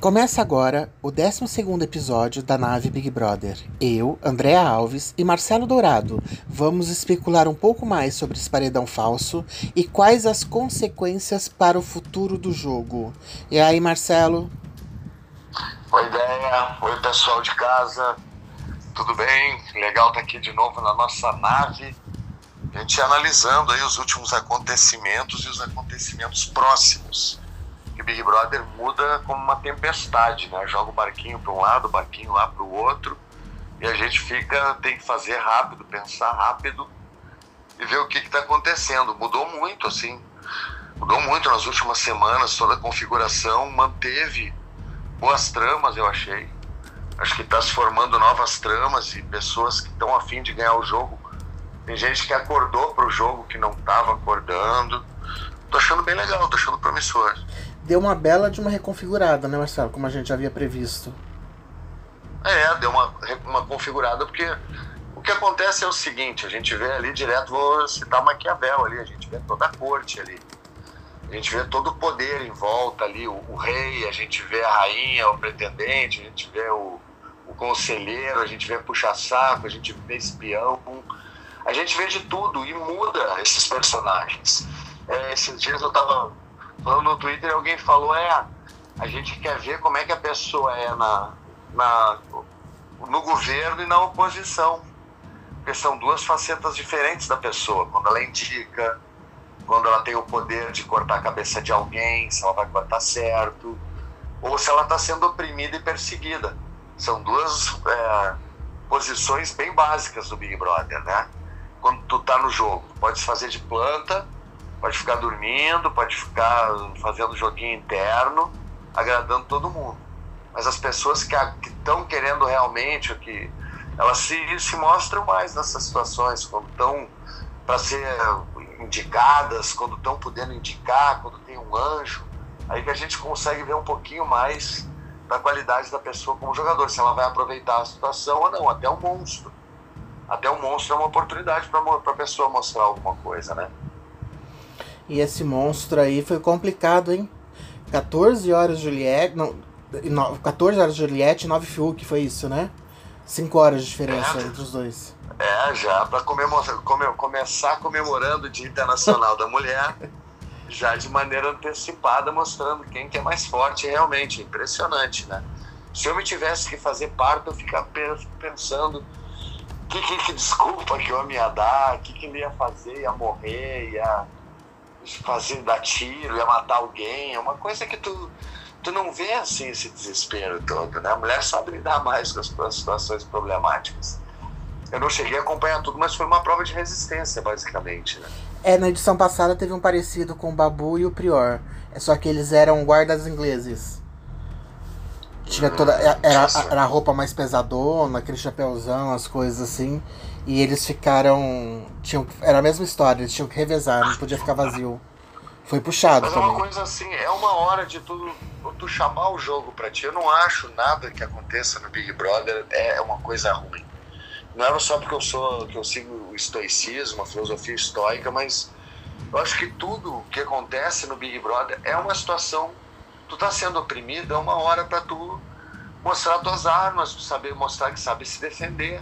Começa agora o 12 episódio da nave Big Brother. Eu, Andréa Alves e Marcelo Dourado vamos especular um pouco mais sobre esse paredão falso e quais as consequências para o futuro do jogo. E aí, Marcelo? Oi, ideia. Oi, pessoal de casa. Tudo bem? Legal estar aqui de novo na nossa nave. A gente analisando aí os últimos acontecimentos e os acontecimentos próximos que Big Brother muda como uma tempestade, né? Joga o barquinho para um lado, o barquinho lá para o outro, e a gente fica tem que fazer rápido, pensar rápido e ver o que está acontecendo. Mudou muito, assim, mudou muito nas últimas semanas. Toda a configuração manteve boas tramas, eu achei. Acho que está se formando novas tramas e pessoas que estão afim de ganhar o jogo. Tem gente que acordou para o jogo que não estava acordando. Tô achando bem legal, tô achando promissor deu uma bela de uma reconfigurada, né, Marcelo? Como a gente havia previsto. É, deu uma, uma configurada, porque o que acontece é o seguinte, a gente vê ali direto, vou citar Maquiavel ali, a gente vê toda a corte ali. A gente vê todo o poder em volta ali, o, o rei, a gente vê a rainha, o pretendente, a gente vê o, o conselheiro, a gente vê puxa-saco, a gente vê espião, a gente vê de tudo e muda esses personagens. É, esses dias eu tava falando no Twitter, alguém falou, é, a gente quer ver como é que a pessoa é na, na, no governo e na oposição. Porque são duas facetas diferentes da pessoa. Quando ela indica, quando ela tem o poder de cortar a cabeça de alguém, se ela vai cortar certo, ou se ela está sendo oprimida e perseguida. São duas é, posições bem básicas do Big Brother, né? Quando tu tá no jogo, pode fazer de planta pode ficar dormindo, pode ficar fazendo joguinho interno, agradando todo mundo. Mas as pessoas que estão que querendo realmente, que elas se, se mostram mais nessas situações, quando estão para ser indicadas, quando estão podendo indicar, quando tem um anjo, aí que a gente consegue ver um pouquinho mais da qualidade da pessoa como jogador, se ela vai aproveitar a situação ou não, até o monstro. Até o monstro é uma oportunidade para a pessoa mostrar alguma coisa, né? E esse monstro aí foi complicado, hein? 14 horas Juliette. Não, 14 horas Juliette e 9 Fiuk, foi isso, né? 5 horas de diferença é, entre os dois. É, já para come, começar comemorando o Dia Internacional da Mulher, já de maneira antecipada, mostrando quem que é mais forte realmente. Impressionante, né? Se eu me tivesse que fazer parto, eu ficava pensando que, que, que desculpa que eu ia dar, o que, que ele ia fazer, ia morrer, ia fazer dar tiro, ia matar alguém, é uma coisa que tu, tu não vê assim esse desespero todo, né? A mulher sabe lidar mais com as, com as situações problemáticas. Eu não cheguei a acompanhar tudo, mas foi uma prova de resistência, basicamente, né? É, na edição passada teve um parecido com o Babu e o Prior. É só que eles eram guardas ingleses. Tinha toda. Hum, era, era a roupa mais pesadona, aquele chapéuzão, as coisas assim. E eles ficaram. Tinham, era a mesma história, eles tinham que revezar, não podia ficar vazio. Foi puxado Mas também. é uma coisa assim, é uma hora de tu, tu chamar o jogo pra ti. Eu não acho nada que aconteça no Big Brother é uma coisa ruim. Não é só porque eu sou que eu sigo o estoicismo, a filosofia estoica, mas eu acho que tudo que acontece no Big Brother é uma situação. Tu tá sendo oprimido, é uma hora para tu mostrar tuas armas, tu saber mostrar que sabe se defender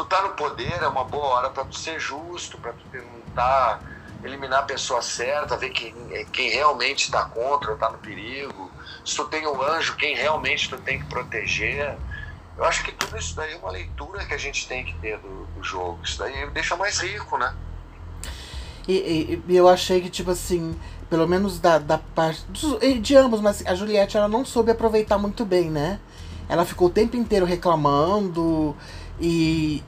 tu tá no poder, é uma boa hora para tu ser justo, para tu tentar eliminar a pessoa certa, ver quem, quem realmente está contra ou está no perigo. Se tu tem o anjo, quem realmente tu tem que proteger. Eu acho que tudo isso daí é uma leitura que a gente tem que ter do, do jogo. Isso daí deixa mais rico, né? E, e, eu achei que, tipo assim, pelo menos da, da parte. De ambos, mas a Juliette ela não soube aproveitar muito bem, né? Ela ficou o tempo inteiro reclamando e,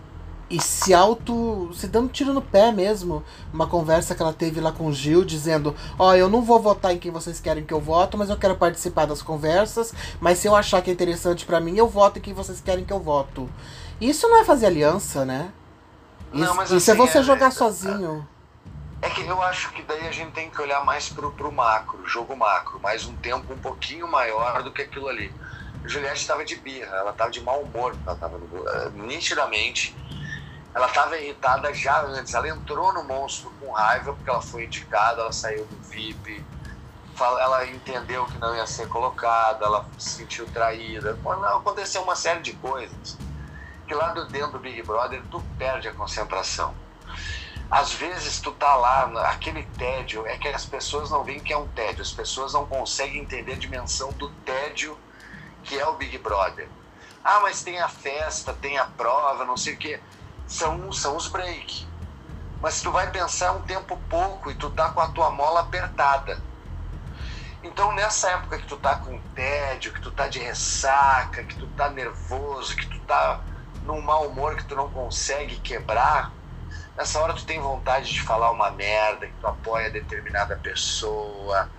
e se auto. se dando tiro no pé mesmo. Uma conversa que ela teve lá com o Gil, dizendo: Ó, oh, eu não vou votar em quem vocês querem que eu voto, mas eu quero participar das conversas. Mas se eu achar que é interessante para mim, eu voto em quem vocês querem que eu voto. Isso não é fazer aliança, né? Isso, não, isso é assim, é você é, jogar é, sozinho. É que eu acho que daí a gente tem que olhar mais pro, pro macro, jogo macro, mais um tempo um pouquinho maior do que aquilo ali. Juliette estava de birra, ela estava de mau humor, ela estava uh, nitidamente. Ela estava irritada já antes. Ela entrou no monstro com raiva porque ela foi indicada, ela saiu do VIP. ela entendeu que não ia ser colocada, ela se sentiu traída. Aconteceu uma série de coisas que lá dentro do Big Brother tu perde a concentração. Às vezes tu tá lá, aquele tédio, é que as pessoas não veem que é um tédio, as pessoas não conseguem entender a dimensão do tédio que é o Big Brother. Ah, mas tem a festa, tem a prova, não sei o quê. São, são os break. Mas tu vai pensar um tempo pouco e tu tá com a tua mola apertada. Então nessa época que tu tá com tédio, que tu tá de ressaca, que tu tá nervoso, que tu tá num mau humor que tu não consegue quebrar, nessa hora tu tem vontade de falar uma merda, que tu apoia determinada pessoa,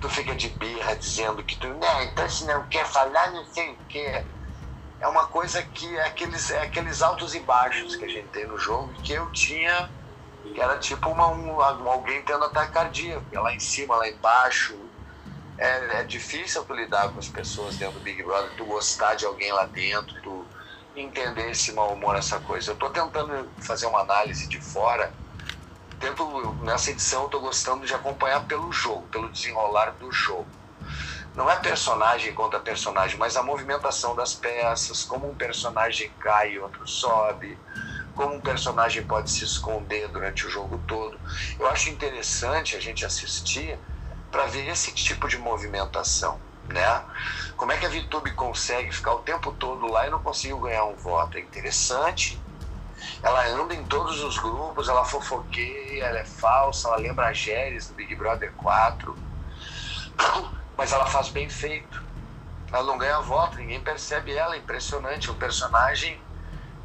tu fica de birra dizendo que tu, não, então se não quer falar, não sei o quê. É uma coisa que é aqueles, é aqueles altos e baixos que a gente tem no jogo que eu tinha, que era tipo uma, um, alguém tendo ataque cardíaco, lá em cima, lá embaixo. É, é difícil tu lidar com as pessoas dentro do Big Brother, tu gostar de alguém lá dentro, tu entender esse mau humor, essa coisa. Eu tô tentando fazer uma análise de fora tento, nessa edição eu tô gostando de acompanhar pelo jogo, pelo desenrolar do jogo. Não é personagem contra personagem, mas a movimentação das peças, como um personagem cai e outro sobe, como um personagem pode se esconder durante o jogo todo. Eu acho interessante a gente assistir para ver esse tipo de movimentação. Né? Como é que a VTube consegue ficar o tempo todo lá e não conseguiu ganhar um voto? É interessante, ela anda em todos os grupos, ela fofoqueia, ela é falsa, ela lembra a Géres do Big Brother 4. Mas ela faz bem feito. Ela não ganha voto, ninguém percebe ela, é impressionante. Um personagem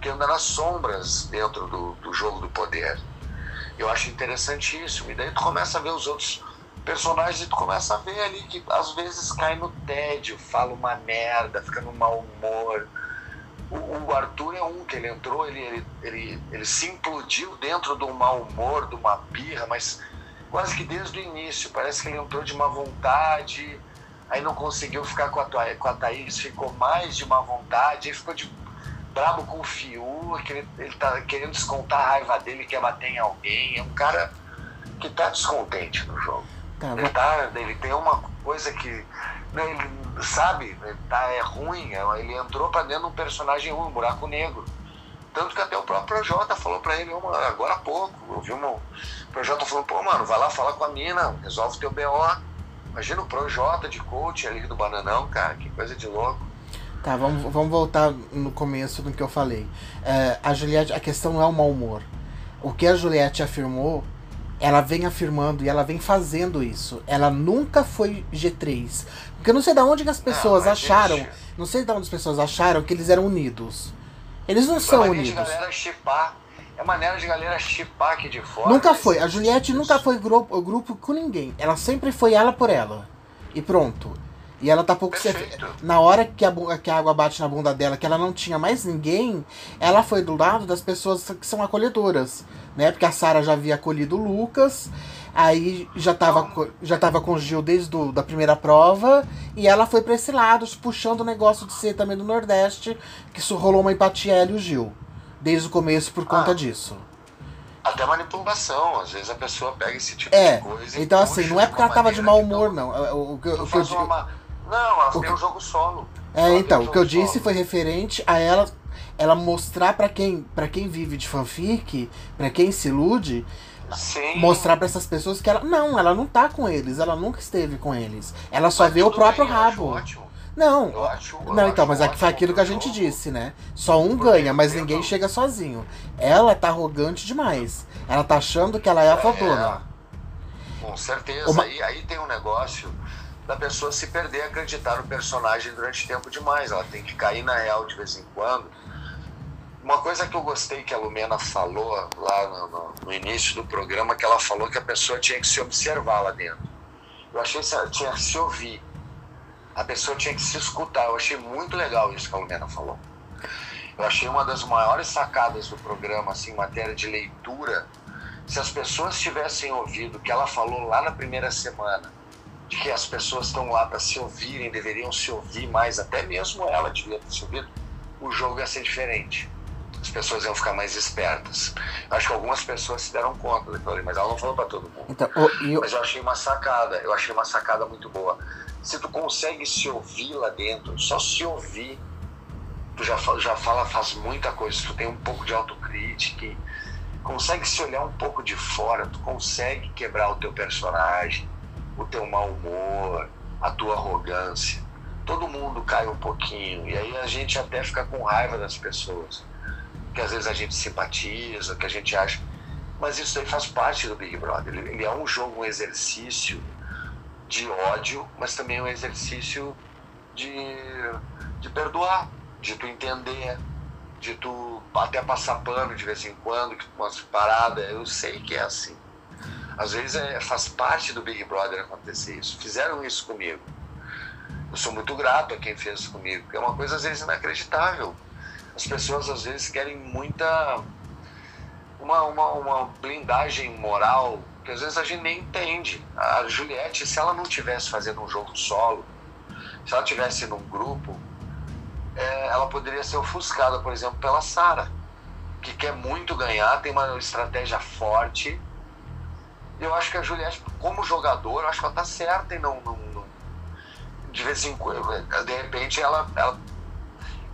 que anda nas sombras dentro do, do jogo do poder. Eu acho interessantíssimo. E daí tu começa a ver os outros personagens e tu começa a ver ali que às vezes cai no tédio, fala uma merda, fica no mau humor o, o, Arthur é um que ele entrou, ele, ele, ele, ele se implodiu dentro de um mau humor, de uma birra, mas quase que desde o início. Parece que ele entrou de má vontade, aí não conseguiu ficar com a, com a Thaís, ficou mais de má vontade, aí ficou de brabo com o Fiu, que ele, ele tá querendo descontar a raiva dele, quer bater em alguém. É um cara que tá descontente no jogo. Tá, ele, tá, ele tem uma coisa que ele sabe, ele tá, é ruim, é, ele entrou para dentro de um personagem ruim, um buraco negro. Tanto que até o próprio Projota falou para ele, agora há pouco, eu vi um, o Projota falou, pô, mano, vai lá falar com a mina, resolve teu BO. Imagina o Projota de coach ali do Bananão, cara, que coisa de louco. Tá, vamos, vamos voltar no começo do que eu falei. É, a Juliette, a questão não é o mau humor. O que a Juliette afirmou ela vem afirmando e ela vem fazendo isso. Ela nunca foi G3. Porque eu não sei de onde as pessoas não, acharam. Gente... Não sei de onde as pessoas acharam que eles eram unidos. Eles não são unidos. De galera chipar. É maneira de galera chipar aqui de fora. Nunca foi. A Juliette nunca foi grupo, grupo com ninguém. Ela sempre foi ela por ela. E pronto. E ela tá pouco. Perfeito. Na hora que a, que a água bate na bunda dela, que ela não tinha mais ninguém, ela foi do lado das pessoas que são acolhedoras né? Porque a Sara já havia acolhido o Lucas, aí já tava, já tava com o Gil desde do, da primeira prova, e ela foi para esse lado, puxando o negócio de ser também do Nordeste, que isso rolou uma empatia ela e o Gil, desde o começo por conta ah. disso. Até manipulação, às vezes a pessoa pega esse tipo é, de coisa. Então, assim, não é porque ela tava de mau humor, não. O, o, o, que eu, uma... Não, ela o tem um jogo solo. É, então, um o que eu disse foi referente a ela ela mostrar para quem para quem vive de fanfic, para quem se ilude, Sim. mostrar para essas pessoas que ela não, ela não tá com eles, ela nunca esteve com eles. Ela só mas vê o próprio bem, rabo. Não, eu acho, eu não, então, mas aqui foi aquilo que a gente disse, né? Só um ganha, mas ninguém chega sozinho. Ela tá arrogante demais. Ela tá achando que ela é a fodona. É, com certeza. Uma... E aí tem um negócio da pessoa se perder acreditar no personagem durante tempo demais. Ela tem que cair na real de vez em quando uma coisa que eu gostei que a Lumena falou lá no, no, no, início do programa, que ela falou que a pessoa tinha que se observar lá dentro. Eu achei que ela tinha que se ouvir. A pessoa tinha que se escutar. Eu achei muito legal isso que a Lumena falou. Eu achei uma das maiores sacadas do programa, assim, em matéria de leitura. Se as pessoas tivessem ouvido o que ela falou lá na primeira semana, de que as pessoas estão lá para se ouvirem, deveriam se ouvir mais, até mesmo ela devia ter se ouvido, o jogo ia ser diferente as pessoas iam ficar mais espertas. Acho que algumas pessoas se deram conta daquilo ali, mas ela não falou para todo mundo. Então, eu... Mas eu achei uma sacada, eu achei uma sacada muito boa. Se tu consegue se ouvir lá dentro, só se ouvir, tu já, já fala, faz muita coisa. Se tu tem um pouco de autocrítica, consegue se olhar um pouco de fora, tu consegue quebrar o teu personagem, o teu mau humor, a tua arrogância. Todo mundo cai um pouquinho e aí a gente até fica com raiva das pessoas que às vezes a gente simpatiza, que a gente acha. Mas isso aí faz parte do Big Brother. Ele, é um jogo, um exercício de ódio, mas também um exercício de, de perdoar, de tu entender, de tu até passar pano de vez em quando, que umas paradas. Eu sei que é assim. Às vezes é, faz parte do Big Brother acontecer isso. Fizeram isso comigo. Eu sou muito grato a quem fez isso comigo, porque é uma coisa às vezes inacreditável as pessoas às vezes querem muita uma, uma, uma blindagem moral que às vezes a gente nem entende. A Juliette, se ela não tivesse fazendo um jogo solo, se ela tivesse num grupo, é, ela poderia ser ofuscada, por exemplo, pela Sara, que quer muito ganhar, tem uma estratégia forte. Eu acho que a Juliette, como jogador, eu acho que ela tá certa em não, não, não de vez em quando, de repente ela, ela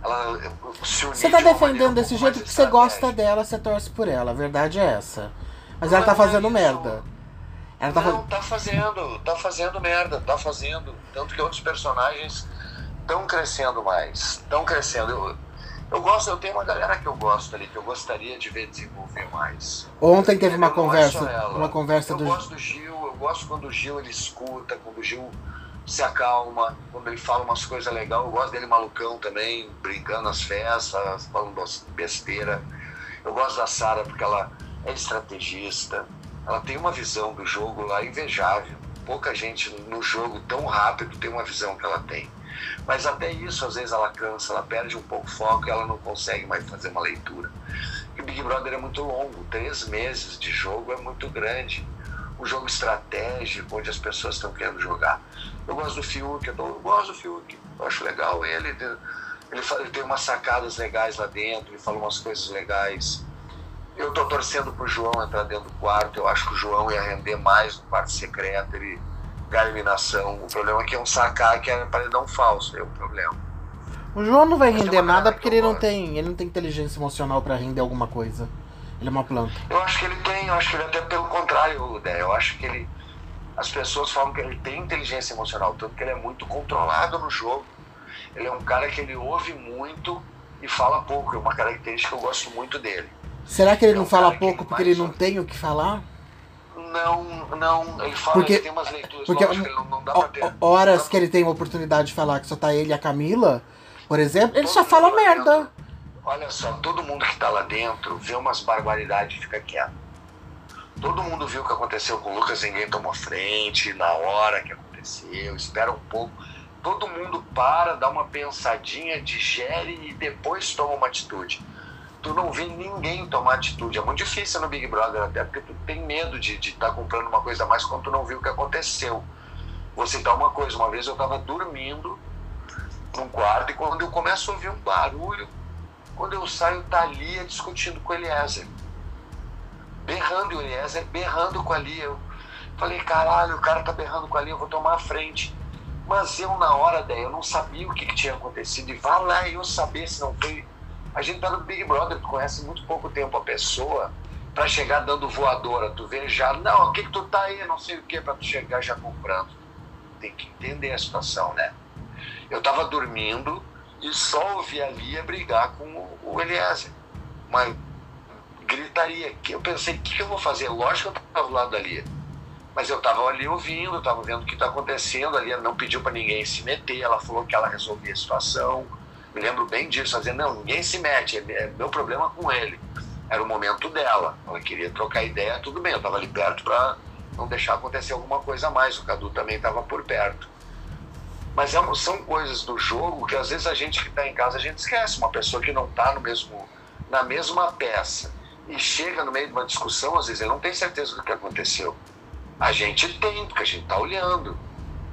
ela se Você tá defendendo desse jeito porque você gosta dela, você torce por ela. A verdade é essa. Mas não, ela tá fazendo merda. Ela tá não, tá fazendo, tá fazendo merda, tá fazendo. Tanto que outros personagens estão crescendo mais, estão crescendo. Eu, eu gosto, eu tenho uma galera que eu gosto ali, que eu gostaria de ver desenvolver mais. Ontem teve uma conversa, uma conversa eu do. Eu gosto do Gil, eu gosto quando o Gil ele escuta, quando o Gil se acalma, quando ele fala umas coisas legais. Eu gosto dele malucão também, brincando nas festas, falando besteira. Eu gosto da Sara porque ela é estrategista, ela tem uma visão do jogo lá invejável. Pouca gente no jogo tão rápido tem uma visão que ela tem. Mas até isso, às vezes, ela cansa, ela perde um pouco o foco e ela não consegue mais fazer uma leitura. E o Big Brother é muito longo, três meses de jogo é muito grande. Um jogo estratégico, onde as pessoas estão querendo jogar. Eu gosto do Fiuk, eu, eu gosto do Fiuk, eu acho legal ele. Ele, ele tem umas sacadas legais lá dentro, ele fala umas coisas legais. Eu tô torcendo pro João entrar dentro do quarto, eu acho que o João ia render mais no quarto secreto, ele ganha eliminação. O problema é que é um sacar que é paredão falso, é o problema. O João não vai render nada porque ele não, tem, ele não tem inteligência emocional para render alguma coisa. Ele é uma planta. Eu acho que ele tem, eu acho que ele até pelo contrário, Dé. Eu acho que ele as pessoas falam que ele tem inteligência emocional, tanto que ele é muito controlado no jogo. Ele é um cara que ele ouve muito e fala pouco, é uma característica que eu gosto muito dele. Será que ele, ele não é um fala pouco porque ele não tem o que falar? Não, não, ele fala porque, ele tem umas leituras, porque lógico, ele não, não dá pra ter. Horas que ele tem a oportunidade de falar que só tá ele e a Camila, por exemplo, ele todo só fala merda. Dentro, olha só, todo mundo que tá lá dentro vê umas barbaridades e fica quieto. Todo mundo viu o que aconteceu com o Lucas, ninguém tomou frente na hora que aconteceu, espera um pouco. Todo mundo para, dá uma pensadinha, digere e depois toma uma atitude. Tu não vê ninguém tomar atitude. É muito difícil no Big Brother, até porque tu tem medo de estar tá comprando uma coisa a mais quando tu não viu o que aconteceu. Vou citar uma coisa: uma vez eu estava dormindo num quarto e quando eu começo a ouvir um barulho, quando eu saio, tá ali discutindo com Eliezer berrando, o Eliezer berrando com a Lia. Eu falei, caralho, o cara tá berrando com a Lia, eu vou tomar a frente. Mas eu, na hora, daí, eu não sabia o que, que tinha acontecido. E vá lá eu saber se não foi. A gente tá no Big Brother, tu conhece muito pouco tempo a pessoa para chegar dando voadora. Tu vê já, não, o que, que tu tá aí, não sei o que, para tu chegar já comprando. Tem que entender a situação, né? Eu tava dormindo e só ouvi a Lia brigar com o Eliezer. Mas gritaria. Que eu pensei, o que, que, eu vou fazer? Lógico que eu estava do lado dali. Mas eu estava ali ouvindo, estava vendo o que está acontecendo ali. Ela não pediu para ninguém se meter, ela falou que ela resolvia a situação. Me lembro bem disso, dizendo, não, ninguém se mete, é, é meu problema com ele. Era o momento dela. Ela queria trocar ideia, tudo bem, eu estava ali perto para não deixar acontecer alguma coisa a mais. O Cadu também estava por perto. Mas é, são coisas do jogo que às vezes a gente que está em casa, a gente esquece. Uma pessoa que não está no mesmo, na mesma peça e chega no meio de uma discussão, às vezes ele não tem certeza do que aconteceu. A gente tem, porque a gente está olhando.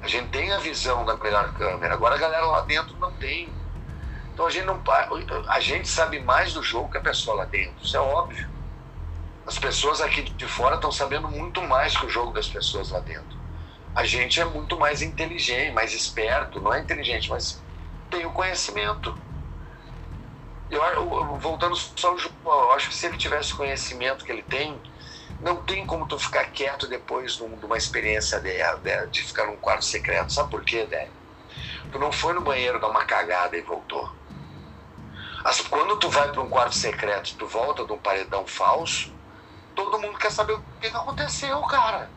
A gente tem a visão da melhor câmera. Agora a galera lá dentro não tem. Então a gente não a gente sabe mais do jogo que a pessoa lá dentro, isso é óbvio. As pessoas aqui de fora estão sabendo muito mais que o jogo das pessoas lá dentro. A gente é muito mais inteligente, mais esperto, não é inteligente, mas tem o conhecimento. Eu, eu voltando só ao João, eu acho que se ele tivesse o conhecimento que ele tem, não tem como tu ficar quieto depois de uma experiência de, de ficar num quarto secreto. Sabe por quê, Dé? Tu não foi no banheiro dar uma cagada e voltou. As, quando tu vai para um quarto secreto, tu volta de um paredão falso, todo mundo quer saber o que aconteceu, cara.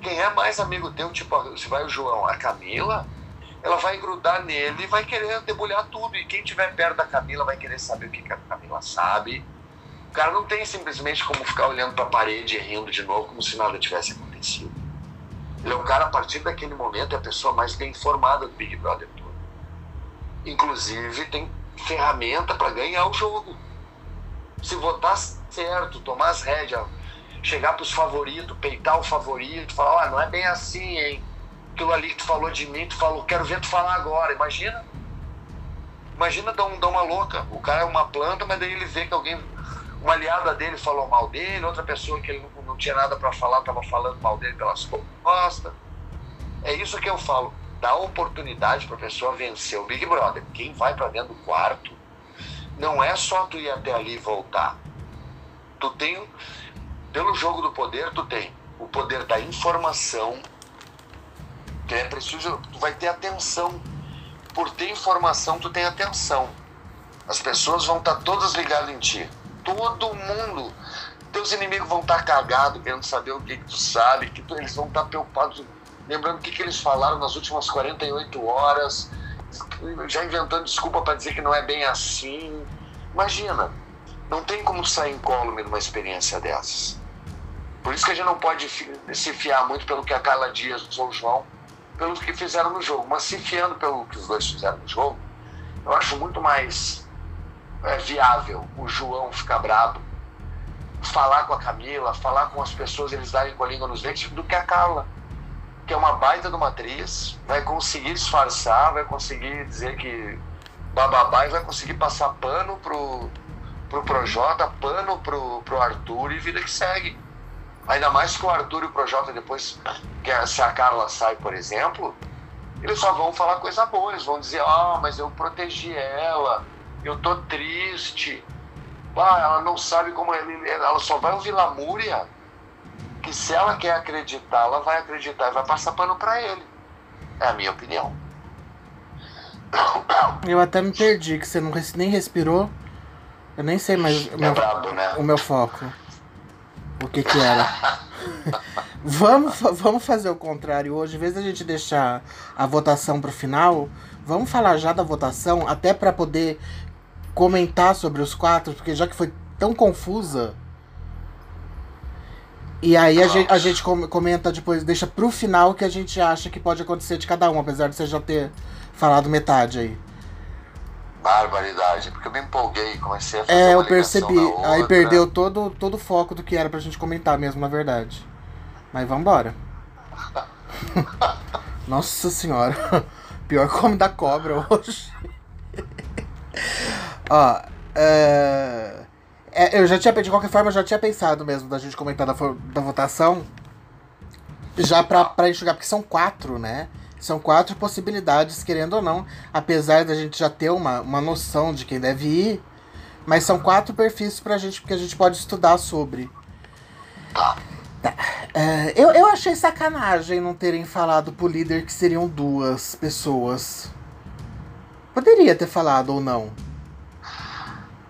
Quem é mais amigo teu, tipo, se vai o João, a Camila, ela vai grudar nele e vai querer debulhar tudo. E quem estiver perto da Camila vai querer saber o que, a Camila sabe. O cara não tem simplesmente como ficar olhando para a parede e rindo de novo como se nada tivesse acontecido. Ele é o cara, a partir daquele momento, é a pessoa mais bem informada do Big Brother todo. Inclusive, tem ferramenta para ganhar o jogo. Se votar certo, tomar as rédeas, chegar para os favoritos, peitar o favorito, falar: ah, não é bem assim, hein? Aquilo ali que tu falou de mim, tu falou, quero ver tu falar agora. Imagina. Imagina dar, um, dar uma louca. O cara é uma planta, mas daí ele vê que alguém, uma aliada dele falou mal dele, outra pessoa que ele não, não tinha nada para falar estava falando mal dele pelas costas. É isso que eu falo dá oportunidade para a pessoa vencer o Big Brother. Quem vai para dentro do quarto, não é só tu ir até ali e voltar. Tu tem, pelo jogo do poder, tu tem o poder da informação, que é preciso, tu vai ter atenção. Por ter informação, tu tem atenção. As pessoas vão estar tá todas ligadas em ti. Todo mundo. Teus inimigos vão estar tá cagados, querendo saber o que, que tu sabe, que tu, eles vão estar tá preocupados lembrando o que, que eles falaram nas últimas 48 horas, já inventando desculpa para dizer que não é bem assim. Imagina, não tem como sair incólume numa experiência dessas. Por isso que a gente não pode se fiar muito pelo que a Carla Dias ou o João, pelo que fizeram no jogo. Mas se fiando pelo que os dois fizeram no jogo, eu acho muito mais é, viável o João ficar brabo, falar com a Camila, falar com as pessoas, eles darem com a língua nos dentes, do que a Carla que é uma baita de uma atriz, vai conseguir disfarçar, vai conseguir dizer que bababá e vai conseguir passar pano pro, pro Projota, pano pro, pro Arthur e vida que segue. Ainda mais que o Arthur e o Projota depois, que se a Carla sai, por exemplo, eles só vão falar coisa boa, eles vão dizer, ah, mas eu protegi ela, eu tô triste, ah, ela não sabe como ele, ela só vai ouvir lamúria que se ela quer acreditar, ela vai acreditar e vai passar pano para ele. É a minha opinião. Eu até me perdi, que você não nem respirou. Eu nem sei mais o meu, é brabo, né? o meu foco. O que que era. vamos, vamos fazer o contrário hoje. Em vez da gente deixar a votação pro final, vamos falar já da votação, até para poder comentar sobre os quatro, porque já que foi tão confusa e aí a gente, a gente comenta depois, deixa pro final o que a gente acha que pode acontecer de cada um, apesar de você já ter falado metade aí. Barbaridade, porque eu me empolguei e comecei a fazer É, eu percebi. Aí perdeu todo, todo o foco do que era pra gente comentar mesmo, na verdade. Mas vambora. Nossa senhora. Pior come da cobra hoje. Ó, é... É, eu já tinha, de qualquer forma, eu já tinha pensado mesmo da gente comentar da, da votação. Já pra, pra enxugar, porque são quatro, né? São quatro possibilidades, querendo ou não. Apesar da gente já ter uma, uma noção de quem deve ir. Mas são quatro perfis pra gente, porque a gente pode estudar sobre. Tá. É, eu, eu achei sacanagem não terem falado pro líder que seriam duas pessoas. Poderia ter falado ou não.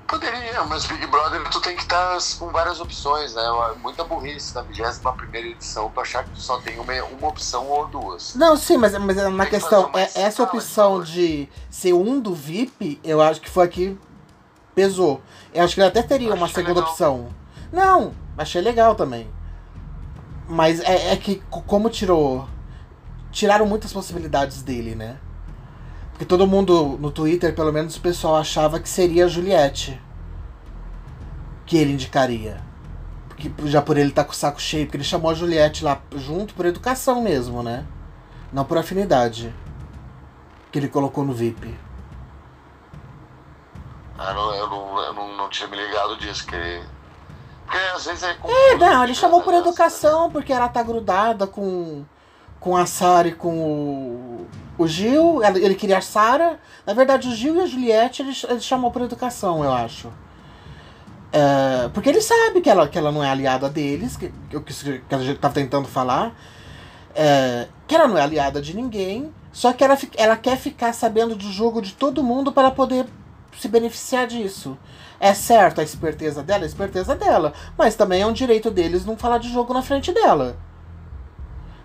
Poderia, mas Big Brother tu tem que estar com várias opções, né? Muita burrice na 21 primeira edição tu achar que tu só tem uma, uma opção ou duas. Não, sim, mas, mas na questão, é, essa opção de ser um do VIP, eu acho que foi aqui pesou. Eu acho que ele até teria acho uma segunda legal. opção. Não, achei legal também. Mas é, é que como tirou. Tiraram muitas possibilidades dele, né? Porque todo mundo no Twitter, pelo menos o pessoal achava que seria a Juliette que ele indicaria. Porque, já por ele estar tá com o saco cheio, porque ele chamou a Juliette lá junto por educação mesmo, né? Não por afinidade. Que ele colocou no VIP. Eu não, eu não, eu não, não tinha me ligado disso, que. Porque às vezes é. É, não, ele chamou por educação, porque ela tá grudada com, com a Sara e com o, o Gil. Ele queria a Sara. Na verdade, o Gil e a Juliette ele, ele chamou por educação, eu acho. É, porque ele sabe que ela, que ela não é aliada deles, que, que, que a gente tava tentando falar. É, que ela não é aliada de ninguém. Só que ela, ela quer ficar sabendo do jogo de todo mundo para poder se beneficiar disso. É certo a esperteza dela, a esperteza dela. Mas também é um direito deles não falar de jogo na frente dela.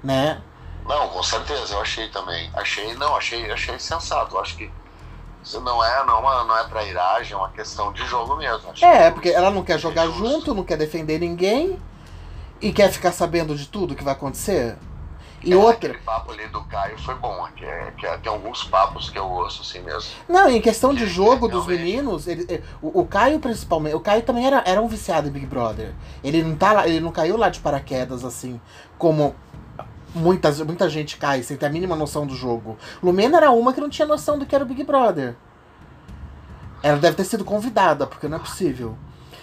Né? Não, com certeza, eu achei também. Achei, não, achei, achei sensato. Acho que isso não é, não, é, não é trairagem, é uma questão de jogo mesmo. Acho é, porque ela não quer jogar junto, não quer defender ninguém e quer ficar sabendo de tudo que vai acontecer. E é, outra. Aquele papo ali do Caio foi bom, que, é, que é, tem alguns papos que eu ouço assim mesmo. Não, em questão de jogo dos meninos, ele, é, o, o, Caio principalmente. O Caio também era, era um viciado em Big Brother. Ele não, tá lá, ele não caiu lá de paraquedas, assim, como muitas, muita gente cai sem ter a mínima noção do jogo. Lumena era uma que não tinha noção do que era o Big Brother. Ela deve ter sido convidada, porque não é possível.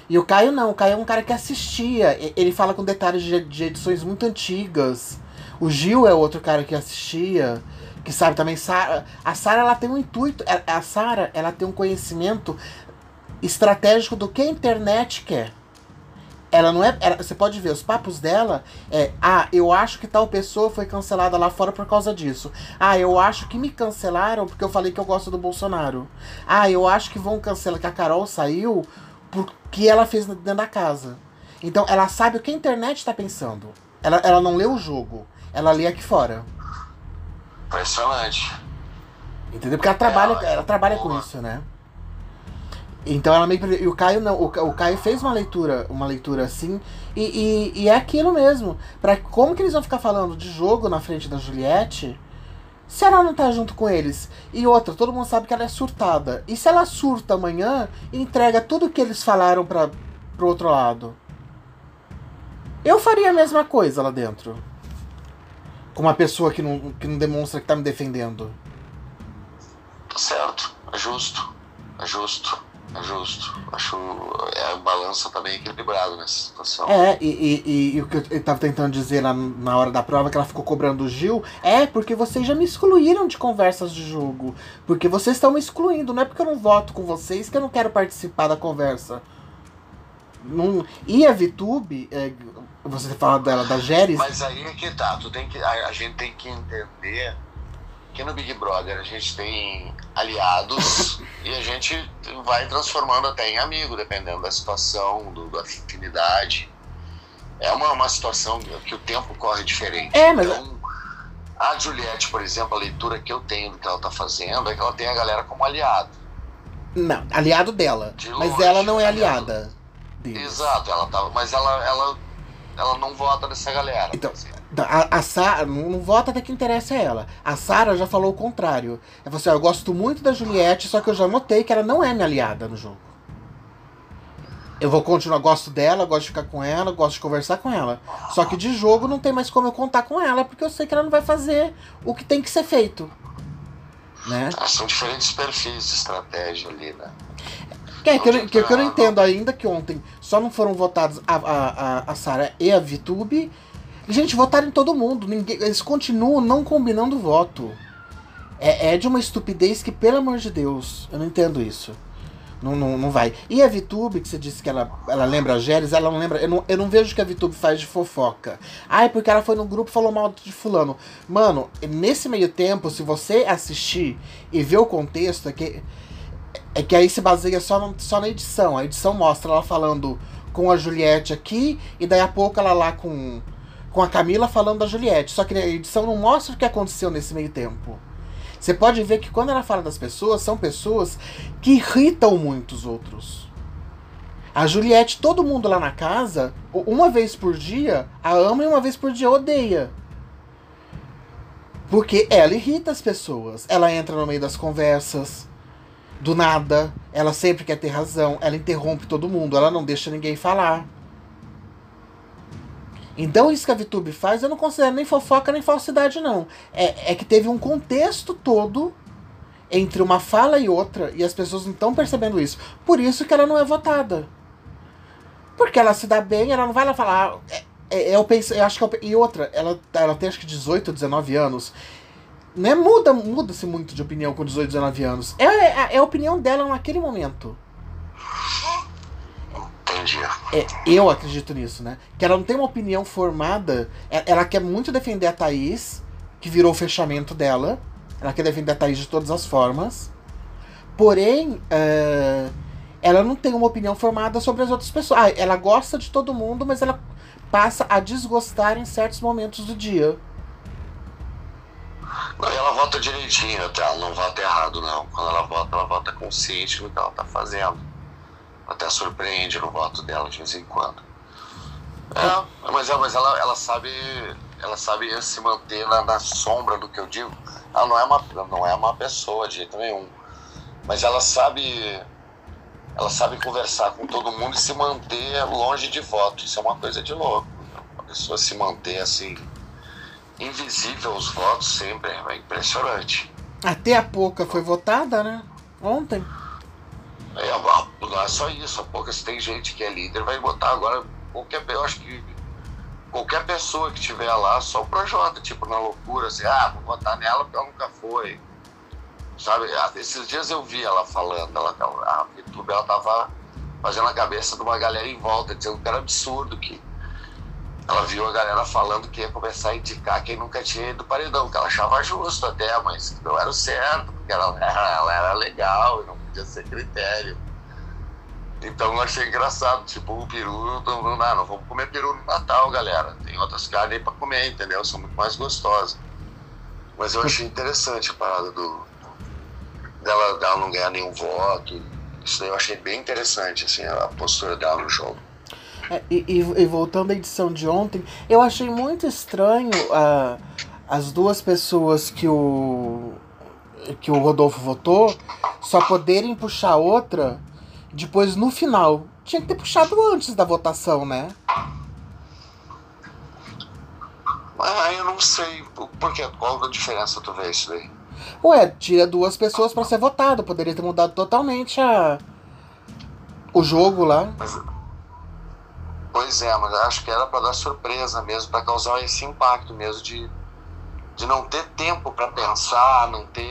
E o Caio não, o Caio é um cara que assistia. Ele fala com detalhes de, de edições muito antigas. O Gil é outro cara que assistia, que sabe também. a Sara ela tem um intuito. A Sara ela tem um conhecimento estratégico do que a internet quer. Ela não é. Ela, você pode ver, os papos dela é. Ah, eu acho que tal pessoa foi cancelada lá fora por causa disso. Ah, eu acho que me cancelaram porque eu falei que eu gosto do Bolsonaro. Ah, eu acho que vão cancelar, que a Carol saiu porque ela fez dentro da casa. Então ela sabe o que a internet está pensando. Ela, ela não lê o jogo. Ela lê aqui fora. Impressionante. Entendeu? Porque ela trabalha, ela, ela trabalha com isso, né? Então ela meio e o Caio não, o, o Caio fez uma leitura, uma leitura assim, e, e, e, é aquilo mesmo. Para como que eles vão ficar falando de jogo na frente da Juliette? Se ela não tá junto com eles. E outra, todo mundo sabe que ela é surtada. E se ela surta amanhã e entrega tudo que eles falaram para pro outro lado? Eu faria a mesma coisa lá dentro com uma pessoa que não, que não demonstra que tá me defendendo. Certo, é justo, é justo, justo. Acho é a balança também equilibrado nessa situação. É, e, e, e, e o que eu tava tentando dizer na, na hora da prova, que ela ficou cobrando o Gil, é porque vocês já me excluíram de conversas de jogo. Porque vocês estão me excluindo, não é porque eu não voto com vocês que eu não quero participar da conversa. Não... E a VTube, é, você fala dela, da Geres. Mas aí é que tá, tu tem que, a, a, gente tem que entender que no Big Brother a gente tem aliados e a gente vai transformando até em amigo, dependendo da situação, do, da afinidade. É uma, uma situação que o tempo corre diferente. É, mas... Então, a Juliette, por exemplo, a leitura que eu tenho do que ela tá fazendo é que ela tem a galera como aliado. Não, aliado dela. De mas longe, ela não é aliada. Exato, ela tava, mas ela, ela ela não vota nessa galera. Então, a, a Sarah não, não vota até que interessa a ela. A Sarah já falou o contrário. É você, assim, eu gosto muito da Juliette, só que eu já notei que ela não é minha aliada no jogo. Eu vou continuar, gosto dela, gosto de ficar com ela, gosto de conversar com ela. Só que de jogo não tem mais como eu contar com ela, porque eu sei que ela não vai fazer o que tem que ser feito. Né? Ah, são diferentes perfis de estratégia ali, né? Que, é, que, eu, que, eu não entendo ainda que ontem só não foram votados a, a, a, a Sara e a Vitube. Gente, votaram em todo mundo. Ninguém, eles continuam não combinando voto. É, é de uma estupidez que, pelo amor de Deus, eu não entendo isso. Não, não, não vai. E a Vitube, que você disse que ela, ela lembra a Géres, ela não lembra. Eu não, eu não vejo que a Vitube faz de fofoca. Ai, porque ela foi no grupo e falou mal de fulano. Mano, nesse meio tempo, se você assistir e ver o contexto, é que é que aí se baseia só, no, só na edição. A edição mostra ela falando com a Juliette aqui, e daí a pouco ela lá com, com a Camila falando da Juliette. Só que a edição não mostra o que aconteceu nesse meio tempo. Você pode ver que quando ela fala das pessoas, são pessoas que irritam muito os outros. A Juliette, todo mundo lá na casa, uma vez por dia, a ama e uma vez por dia odeia. Porque ela irrita as pessoas. Ela entra no meio das conversas do nada, ela sempre quer ter razão, ela interrompe todo mundo, ela não deixa ninguém falar. Então isso que a VTube faz, eu não considero nem fofoca nem falsidade, não. É, é que teve um contexto todo entre uma fala e outra e as pessoas não estão percebendo isso. Por isso que ela não é votada. Porque ela se dá bem, ela não vai lá falar. É, é, eu, penso, eu acho que. Eu, e outra, ela, ela tem acho que 18, 19 anos. Né, muda, muda-se muito de opinião com 18, 19 anos. É, é, é a opinião dela naquele momento. Entendi. É, eu acredito nisso, né? Que ela não tem uma opinião formada. é, Ela quer muito defender a Thaís, que virou o fechamento dela. Ela quer defender a Thaís de todas as formas. Porém, é, ela não tem uma opinião formada sobre as outras pessoas. Ah, ela gosta de todo mundo, mas ela passa a desgostar em certos momentos do dia. Não, ela vota direitinho, até ela não vota errado, não. Quando ela vota, ela vota consciente no que ela tá fazendo. Até surpreende no voto dela de vez em quando. É, mas, é, mas ela, ela sabe. Ela sabe se manter na, na sombra do que eu digo. Ela não é uma, não é uma pessoa de jeito nenhum. Mas ela sabe. Ela sabe conversar com todo mundo e se manter longe de voto. Isso é uma coisa de louco. A pessoa se manter assim, invisível aos votos sempre é impressionante. Até a pouca foi votada, né? Ontem. É, não é só isso, a poucas tem gente que é líder, vai botar agora qualquer, eu acho que qualquer pessoa que tiver lá, só o Projota, tipo, na loucura, assim, ah, vou votar nela porque ela nunca foi. Sabe, Ah, esses dias eu vi ela falando, ela, a YouTube, ela tava fazendo a cabeça de uma galera em volta, dizendo que era absurdo que ela viu a galera falando que ia começar a indicar quem nunca tinha ido do paredão, que ela achava justo até, mas que não era o certo, porque ela, ela era legal e não podia ser critério. Então eu achei engraçado, tipo, o peru, não, não, não, vamos comer peru no Natal, galera. Tem outras carnes aí pra comer, entendeu? São muito mais gostosas. Mas eu achei interessante a parada do. dela, dela não ganhar nenhum voto. Isso eu achei bem interessante, assim, a postura dela no jogo. É, e, e- voltando à edição de ontem, eu achei muito estranho ah, as duas pessoas que o que o Rodolfo votou só poderem puxar outra depois no final. Tinha que ter puxado antes da votação, né? Ah, eu não sei. Por quê? Qual a diferença tu vê isso daí? Ué, tira duas pessoas pra ser votado. Poderia ter mudado totalmente a o jogo lá. Mas, pois é, mas acho que era pra dar surpresa mesmo, pra causar esse impacto mesmo de, de não ter tempo pra pensar, não ter.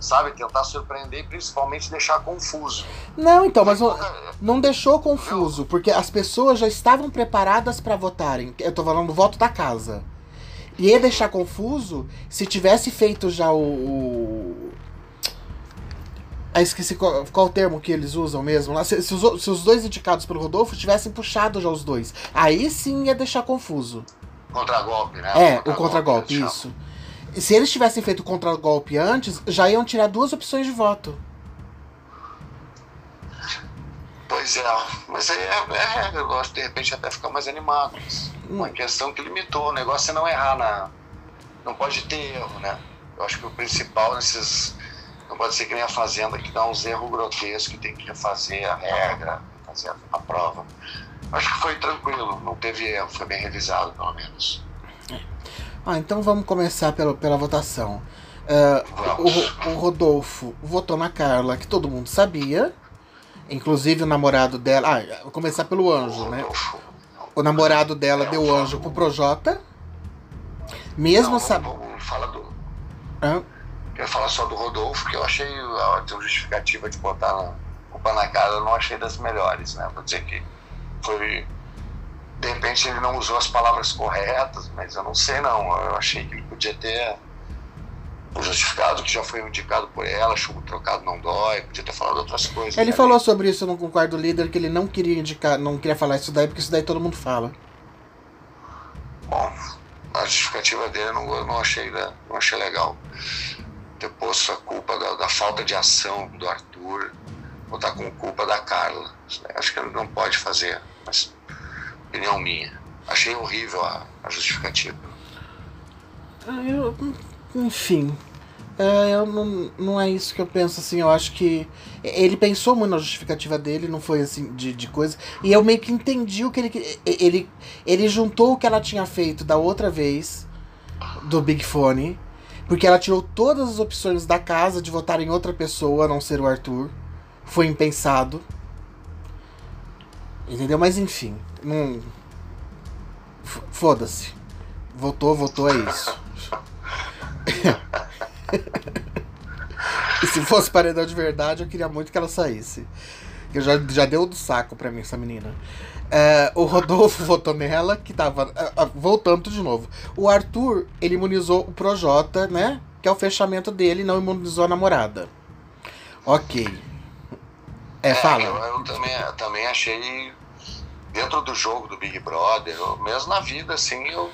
Sabe, tentar surpreender e principalmente deixar confuso. Não, então, mas não, não deixou confuso, porque as pessoas já estavam preparadas pra votarem. Eu tô falando do voto da casa. E ia deixar confuso se tivesse feito já o. o... Ah, esqueci qual, qual o termo que eles usam mesmo lá. Se, se os, se os dois indicados pelo Rodolfo tivessem puxado já os dois. Aí sim ia deixar confuso. Contragolpe, né? É, o contragolpe, chamam. isso. Se eles tivessem feito o contragolpe antes, já iam tirar duas opções de voto. Pois é, mas aí é, é regra, eu gosto de repente até ficar mais animado. Uma questão que limitou, o negócio é não errar na. Não pode ter erro, né? Eu acho que o principal nesses. Não pode ser que nem a Fazenda que dá uns erros grotescos, que tem que refazer a regra, fazer a, a prova. Acho que foi tranquilo, não teve erro, foi bem revisado pelo menos. Ah, então vamos começar pela, pela votação. Vamos. o, o Rodolfo votou na Carla, que todo mundo sabia. Inclusive o namorado dela. Ah, vou começar pelo anjo, né? Rodolfo. O namorado dela deu o anjo pro Projota. Mesmo sabendo. falar do. Hã? Quero falar só do Rodolfo, que eu achei a justificativa de botar culpa na cara, eu não achei das melhores, né? Vou dizer que foi. De repente ele não usou as palavras corretas, mas eu não sei não. Eu achei que ele podia ter o justificado que já foi indicado por ela, chumbo trocado não dói, podia ter falado outras coisas. Ele né? falou sobre isso no quarto líder, que ele não queria indicar, não queria falar isso daí, porque isso daí todo mundo fala. Bom, a justificativa dele eu não, eu não achei, né? não achei legal. Ter posto a culpa da, da falta de ação do Arthur, botar com culpa da Carla. Acho que ele não pode fazer, mas opinião minha. Achei horrível a, a justificativa. Ah, eu- enfim. É, eu não, não é isso que eu penso, assim, eu acho que ele pensou muito na justificativa dele, não foi assim, de, de coisa, e eu meio que entendi o que ele, ele ele juntou o que ela tinha feito da outra vez, do Big Fone, Porque ela tirou todas as opções da casa de votar em outra pessoa, a não ser o Arthur. Foi impensado. Entendeu? Mas enfim. Não. Foda-se. Votou, votou, é isso. e se fosse paredão de verdade, eu queria muito que ela saísse. Eu já, já deu do saco pra mim, essa menina. É, o Rodolfo votou nela, que tava. Uh, uh, voltando de novo. O Arthur, ele imunizou o Projota, né? Que é o fechamento dele, não imunizou a namorada. Ok. É, fala. Eu, eu também, também achei. Dentro do jogo do Big Brother, mesmo na vida, assim, eu.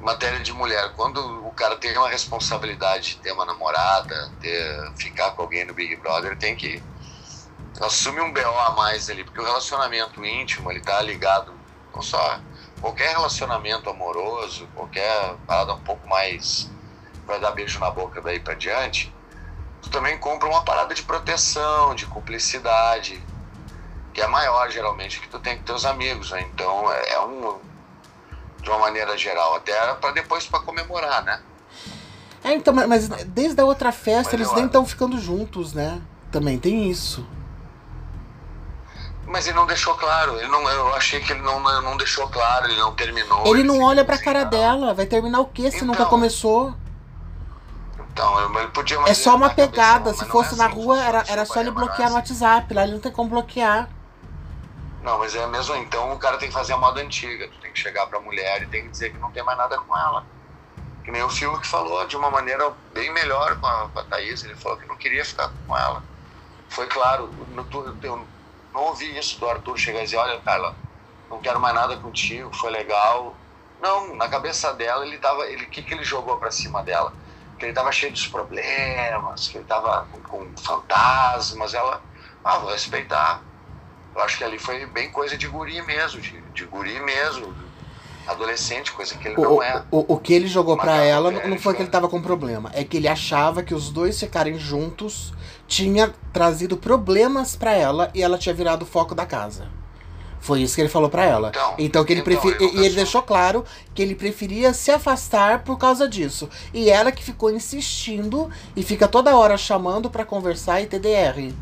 Matéria de mulher, quando o cara tem uma responsabilidade de ter uma namorada, ter, ficar com alguém no Big Brother, tem que assume um BO a mais ali, porque o relacionamento íntimo, ele tá ligado, não só qualquer relacionamento amoroso, qualquer parada um pouco mais vai dar beijo na boca daí para diante, tu também compra uma parada de proteção, de cumplicidade, que é maior geralmente que tu tem com teus amigos, né? Então é, é um de uma maneira geral, até para depois para comemorar, né? É, então, mas desde a outra festa mas eles nem estão ficando juntos, né? Também tem isso. Mas ele não deixou claro. Ele não, eu achei que ele não, não deixou claro, ele não terminou. Ele, ele não olha pra cara dela. Vai terminar o quê se então, nunca começou? Então, ele podia É só uma pegada. Cabeção, se fosse é na assim, rua, era, era só ele bloquear no WhatsApp. Lá ele não tem como bloquear. Não, mas é mesmo. Então o cara tem que fazer a moda antiga. Tu tem que chegar pra mulher e tem que dizer que não tem mais nada com ela. Que nem o filme que falou de uma maneira bem melhor com a, com a Thaís. Ele falou que não queria ficar com ela. Foi claro. No, eu, não ouvi isso do Arthur chegar e dizer, olha, Carla, não quero mais nada contigo, foi legal. Não, na cabeça dela, ele tava. Ele, o que, que ele jogou para cima dela? Que ele tava cheio de problemas, que ele tava com, com fantasmas. Ela, ah, vou respeitar. Eu acho que ali foi bem coisa de guri mesmo, de, de guri mesmo, adolescente, coisa que ele o, não é. O, o que ele jogou para ela não, não foi que ele tava com problema, é que ele achava que os dois ficarem juntos tinha trazido problemas para ela e ela tinha virado o foco da casa. Foi isso que ele falou para ela. Então, então que ele então, prefere, e ele deixou claro que ele preferia se afastar por causa disso. E ela que ficou insistindo e fica toda hora chamando para conversar e TDR.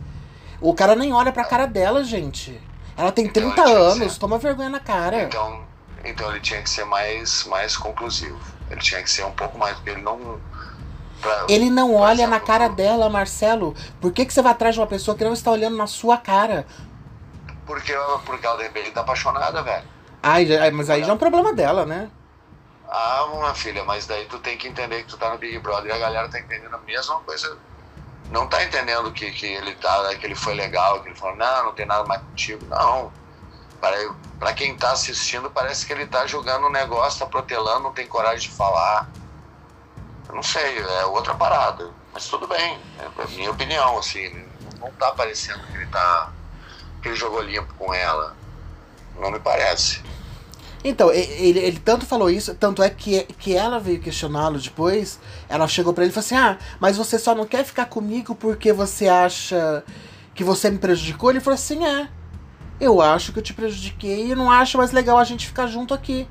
O cara nem olha pra cara dela, gente. Ela tem então, 30 anos, toma vergonha na cara. Então, então ele tinha que ser mais, mais conclusivo. Ele tinha que ser um pouco mais. Ele não Pra, ele não olha na cara dela, Marcelo. Por que, que você vai atrás de uma pessoa que não está olhando na sua cara? Porque, porque ela de repente tá apaixonada, velho. Ai, mas aí já é um problema dela, né? Ah, minha filha, mas daí tu tem que entender que tu tá no Big Brother e a galera tá entendendo a mesma coisa. Não tá entendendo que, que ele tá, que ele foi legal, que ele falou, não, não tem nada mais contigo. Não. Para, quem tá assistindo, parece que ele tá jogando um negócio, tá protelando, não tem coragem de falar. Eu não sei, é outra parada. Mas tudo bem, é a minha opinião, assim. Não tá parecendo que ele tá. que ele jogou limpo com ela. Não me parece. Então, ele, ele tanto falou isso, tanto é que, que ela veio questioná-lo depois. Ela chegou para ele e falou assim: Ah, mas você só não quer ficar comigo porque você acha que você me prejudicou? Ele falou assim: É, eu acho que eu te prejudiquei e não acho mais legal a gente ficar junto aqui.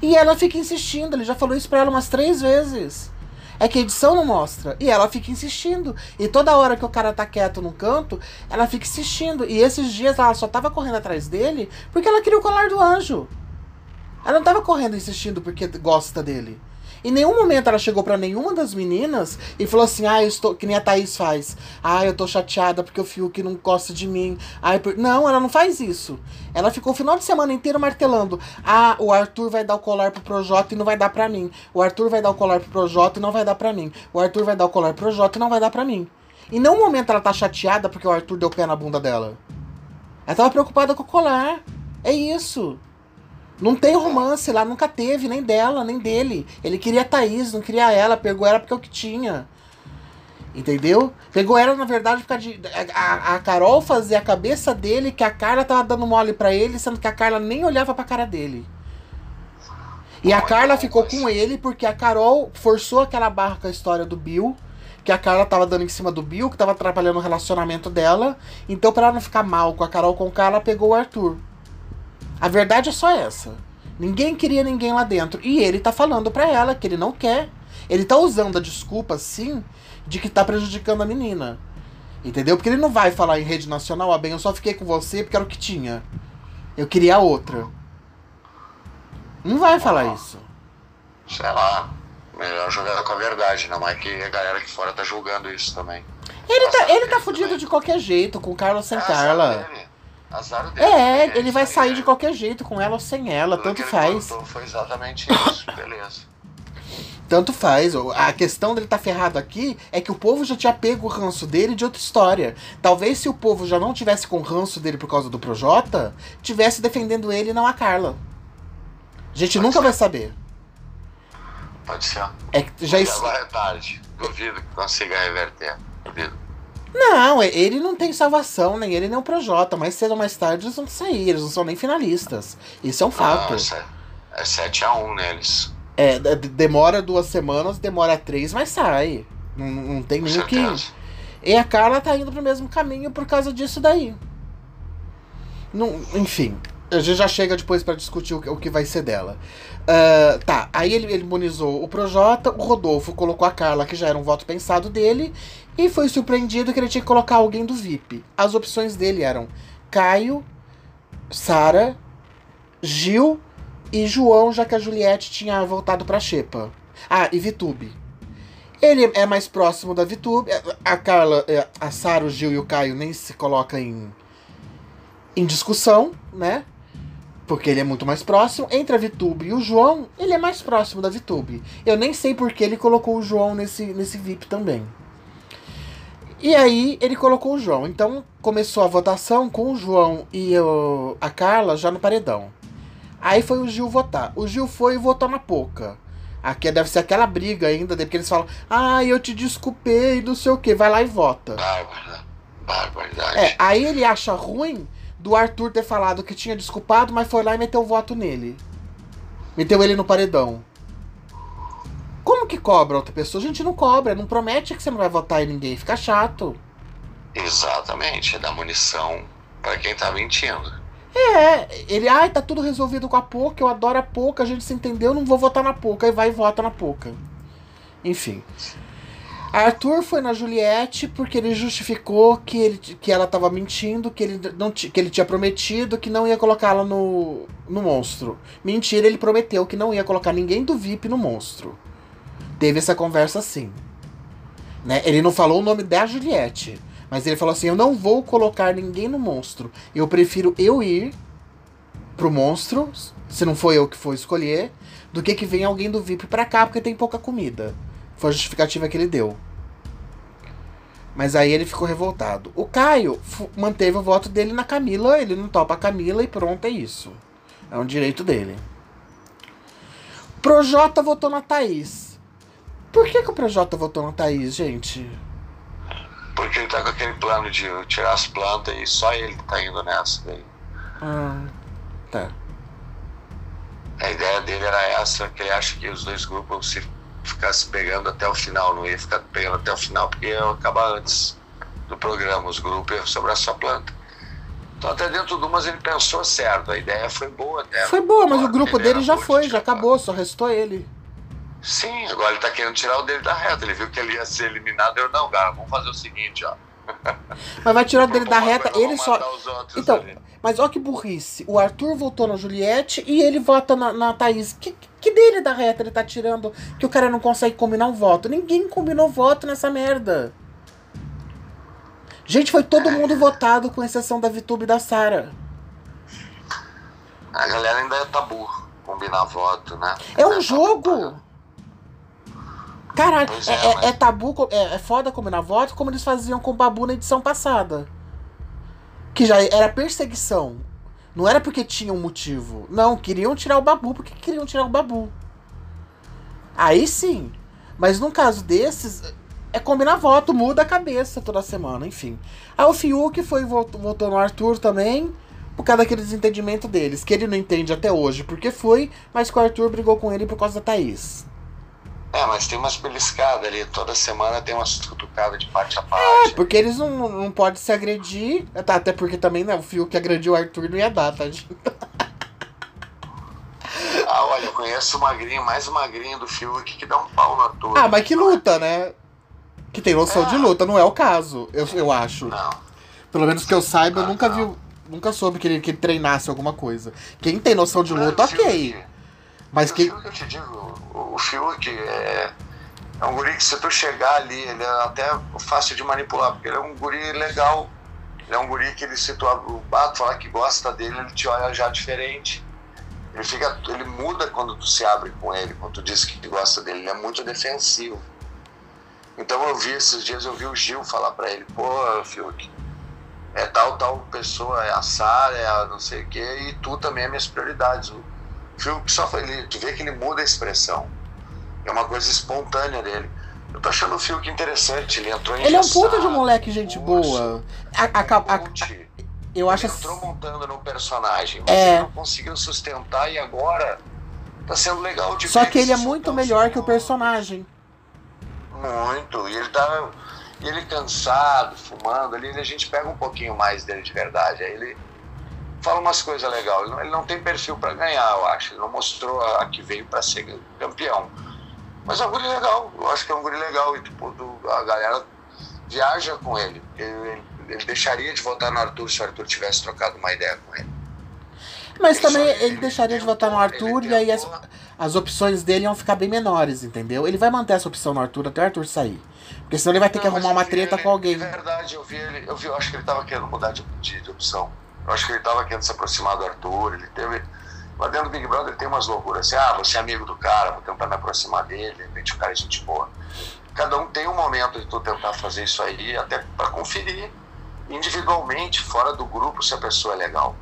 E ela fica insistindo, ele já falou isso pra ela umas três vezes. É que a edição não mostra. E ela fica insistindo. E toda hora que o cara tá quieto no canto, ela fica insistindo. E esses dias ela só tava correndo atrás dele porque ela queria o colar do anjo. Ela não tava correndo insistindo porque gosta dele. Em nenhum momento ela chegou para nenhuma das meninas e falou assim: ah, eu estou. Que nem a Thaís faz. Ah, eu tô chateada porque o Fiuk não gosta de mim. Ai, por... Não, ela não faz isso. Ela ficou o final de semana inteiro martelando. Ah, o Arthur vai dar o colar pro Projota e não vai dar pra mim. O Arthur vai dar o colar pro Projota e não vai dar pra mim. O Arthur vai dar o colar pro Projota e não vai dar pra mim. Em nenhum momento ela tá chateada porque o Arthur deu pé na bunda dela. Ela tava preocupada com o colar. É isso. Não tem romance lá, nunca teve, nem dela, nem dele. Ele queria a Thaís, não queria ela, pegou ela porque é o que tinha. Entendeu? Pegou ela, na verdade, porque de, a, a Carol fazia a cabeça dele que a Carla tava dando mole para ele, sendo que a Carla nem olhava pra cara dele. E a Carla ficou com ele porque a Carol forçou aquela barra com a história do Bill. Que a Carla tava dando em cima do Bill, que tava atrapalhando o relacionamento dela. Então, pra ela não ficar mal com a Carol com o cara, ela pegou o Arthur. A verdade é só essa. Ninguém queria ninguém lá dentro. E ele tá falando pra ela que ele não quer. Ele tá usando a desculpa, sim, de que tá prejudicando a menina. Entendeu? Porque ele não vai falar em rede nacional, ah, bem, eu só fiquei com você porque era o que tinha. Eu queria outra. Não vai falar isso. Sei lá. Melhor jogar com a verdade, não é que a galera aqui fora tá julgando isso também. Ele tá, ele tá fudido também. de qualquer jeito, com Carla sem azar Carla. dele. Azar dele. É, ele vai aí, sair de qualquer jeito, com ela ou sem ela, Tudo tanto faz. Foi exatamente isso, beleza. Tanto faz. A questão dele tá ferrado aqui é que o povo já tinha pego o ranço dele de outra história. Talvez se o povo já não tivesse com o ranço dele por causa do Projota, tivesse defendendo ele e não a Carla. A gente Pode nunca ser. vai saber. Pode ser. É que já isso... Agora é tarde. Duvido que consiga reverter. Duvido. Não, é- ele não tem salvação, nem ele nem o Projota. Mais cedo ou mais tarde eles vão sair, eles não são nem finalistas. Isso é um fato. Isso é, é 7x1 neles. É, demora duas semanas, demora três, mas sai. Não, não tem nem o que. E a Carla tá indo pro mesmo caminho por causa disso daí. Não, enfim, a gente já chega depois pra discutir o que, o que vai ser dela. Ah, tá, aí ele, ele imunizou o Projota, o Rodolfo colocou a Carla, que já era um voto pensado dele, e foi surpreendido que ele tinha que colocar alguém do VIP. As opções dele eram Caio, Sara, Gil e João, já que a Juliette tinha voltado pra Xepa. Ah, e Vitube. Ele é mais próximo da Vitube. A Carla, é, a Sara, o Gil e o Caio nem se coloca em, em discussão, né? Porque ele é muito mais próximo. Entre a Vitube e o João, ele é mais próximo da Vitube. Eu nem sei por que ele colocou o João nesse, nesse VIP também. E aí ele colocou o João. Então começou a votação com o João e o- a Carla já no paredão. Aí foi o Gil votar. O Gil foi e votou na Poca. Aqui deve ser aquela briga ainda, porque eles falam, ah, eu te desculpei, não sei o que, vai lá e vota. Bárbara. Barbaridade. É, aí ele acha ruim do Arthur ter falado que tinha desculpado, mas foi lá e meteu o voto nele. Meteu ele no paredão. Como que cobra outra pessoa? A gente não cobra, não promete que você não vai votar em ninguém, fica chato. Exatamente. É dar munição pra quem tá mentindo. É, ele, ai, tá tudo resolvido com a Poca, eu adoro a Poca, a gente se entendeu, não vou votar na Poca. Aí vai e vota na Poca. Enfim. Arthur foi na Juliette porque ele justificou que, ele, que ela tava mentindo, que ele, não, que ele tinha prometido que não ia colocá-la no, no monstro. Mentira, ele prometeu que não ia colocar ninguém do VIP no monstro. Teve essa conversa assim. Né? Ele não falou o nome da Juliette. Mas ele falou assim: Eu não vou colocar ninguém no monstro. Eu prefiro eu ir pro monstro, se não foi eu que for escolher, do que que venha alguém do VIP pra cá, porque tem pouca comida. Foi a justificativa que ele deu. Mas aí ele ficou revoltado. O Caio manteve o voto dele na Camila, ele não topa a Camila e pronto, é isso. É um direito dele. Projota votou na Thaís. Por que, que o Projota votou na Thaís, gente? Porque ele tá com aquele plano de tirar as plantas e só ele tá indo nessa daí. Ah, tá. A ideia dele era essa, que ele acha que os dois grupos se ficassem pegando até o final, não ia ficar pegando até o final, porque ia acabar antes do programa, os grupos iam sobrar só planta. Então até dentro de umas ele pensou certo, a ideia foi boa até. Foi boa, mas o grupo ele dele já foi, já acabou, só restou ele. Sim, agora ele tá querendo tirar o dele da reta, ele viu que ele ia ser eliminado, eu não, cara, vamos fazer o seguinte, ó. Mas vai tirar o dele da reta, ele só. Então, ali. mas ó que burrice. O Arthur votou na Juliette e ele vota na, na Thaís. Que, que dele da reta ele tá tirando que o cara não consegue combinar um voto? Ninguém combinou voto nessa merda. Gente, foi todo mundo votado, com exceção da Vitube e da Sara. A galera ainda é tabu combinar voto, né? É um jogo! Caralho, é, é, é- mas- é tabu, é, é foda combinar voto como eles faziam com o Babu na edição passada. Que já era perseguição. Não era porque tinha um motivo. Não, queriam tirar o Babu porque queriam tirar o Babu. Aí sim. Mas num caso desses, é combinar voto, muda a cabeça toda semana, enfim. Aí o Fiuk foi votou, votou no Arthur também, por causa daquele desentendimento deles, que ele não entende até hoje porque foi, mas que o Arthur brigou com ele por causa da Thaís. É, mas tem umas beliscadas ali, toda semana tem umas cutucadas de parte a parte. Porque eles não, não podem se agredir. Tá, até porque também, né? O Fiuk agrediu o Arthur não ia dar, tá? Ah, olha, eu conheço o magrinho, mais magrinho do Fiuk que dá um pau na toa. Ah, mas que luta, né? Que tem noção é. de luta, não é o caso, eu, eu acho. Não. Pelo menos que eu saiba, eu nunca vi. Nunca soube que ele, que ele treinasse alguma coisa. Quem tem noção de luta, ok. Mas que. O que eu te digo, o Fiuk é. É um guri que se tu chegar ali, ele é até fácil de manipular, porque ele é um guri legal. Ele é um guri que ele, se tu ah, falar que gosta dele, ele te olha já diferente. Ele, fica, ele muda quando tu se abre com ele, quando tu diz que gosta dele. Ele é muito defensivo. Então eu vi esses dias, eu vi o Gil falar para ele, pô, Fiuk, é tal, tal pessoa, é a Sara, é a não sei o quê, e tu também é minhas prioridades. O Fiuk só foi ele, tu vê que ele muda a expressão. É uma coisa espontânea dele. Eu tô achando o Fiuk interessante, ele entrou em Ele é um puta de moleque, gente boa. A, a, a, a, eu acho ele entrou montando no personagem, mas é... ele não conseguiu sustentar e agora tá sendo legal de Só que ele é muito melhor que o personagem. Muito. E ele tá. E ele cansado, fumando ali, a gente pega um pouquinho mais dele de verdade. Aí ele fala umas coisas legais. Ele não, ele não tem perfil para ganhar, eu acho. Ele não mostrou a, a que veio para ser campeão. Mas é um guri legal. Eu acho que é um guri legal. E tipo, do, a galera viaja com ele. Ele, ele deixaria de votar no Arthur se o Arthur tivesse trocado uma ideia com ele. Mas ele também ele, ele deixaria de votar no Arthur e aí as, as opções dele iam ficar bem menores, entendeu? Ele vai manter essa opção no Arthur até o Arthur sair. Porque senão ele vai ter não, que arrumar uma treta com alguém. É verdade, eu vi ele, eu vi, eu acho que ele tava querendo mudar de, de, opção. Eu acho que ele tava querendo se aproximar do Arthur, ele teve. Lá dentro do Big Brother tem umas loucuras assim, ah, você é amigo do cara, vou tentar me aproximar dele, de repente o cara é gente boa. Cada um tem um momento de tu tentar fazer isso aí, até para conferir individualmente, fora do grupo, se a pessoa é legal.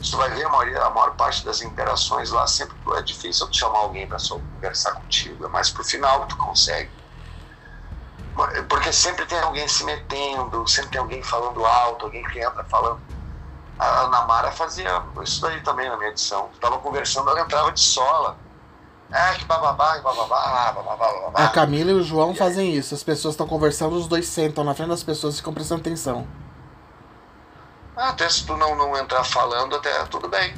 Você vai ver a, maioria, a maior parte das interações lá sempre é difícil tu chamar alguém para conversar contigo, é mais pro final que tu consegue. Porque sempre tem alguém se metendo, sempre tem alguém falando alto, alguém que entra falando. A Ana Mara fazia isso daí também na minha edição. Tava conversando, ela entrava de sola. É, que bababá, que bababá, bababá, bababá. A Camila e o João e fazem isso. As pessoas estão conversando, os dois sentam na frente das pessoas e ficam prestando atenção. Até se tu não, não entrar falando, até tudo bem.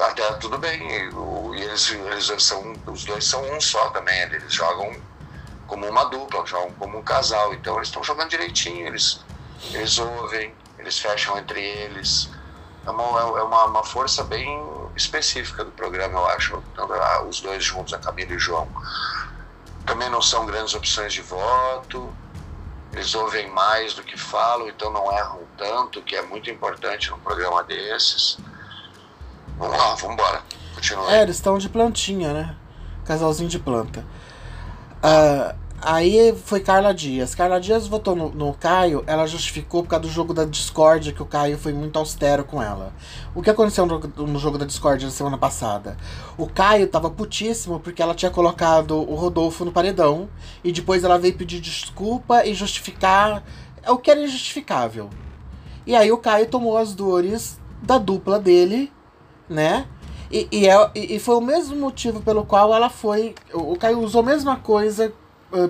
Até tudo bem. E, o, e eles, eles são, os dois são um só também. Eles jogam como uma dupla, jogam como um casal. Então eles estão jogando direitinho, eles, eles ouvem, eles fecham entre eles. É uma, é uma, uma força bem específica do programa, eu acho. Os dois juntos, a Camila e o João. Também não são grandes opções de voto eles ouvem mais do que falam, então não erram tanto, que é muito importante num programa desses. Vamos lá, vamos embora. É, eles estão de plantinha, né? Casalzinho de planta. Uh, Aí foi Carla Dias. Carla Dias votou no, no, Caio, ela justificou por causa do jogo da Discord, que o Caio foi muito austero com ela. O que aconteceu no, no jogo da Discord na semana passada? O Caio tava putíssimo porque ela tinha colocado o Rodolfo no paredão e depois ela veio pedir desculpa e justificar é o que era injustificável. E aí o Caio tomou as dores da dupla dele, né? E, e, é, e foi o mesmo motivo pelo qual ela foi. O Caio usou a mesma coisa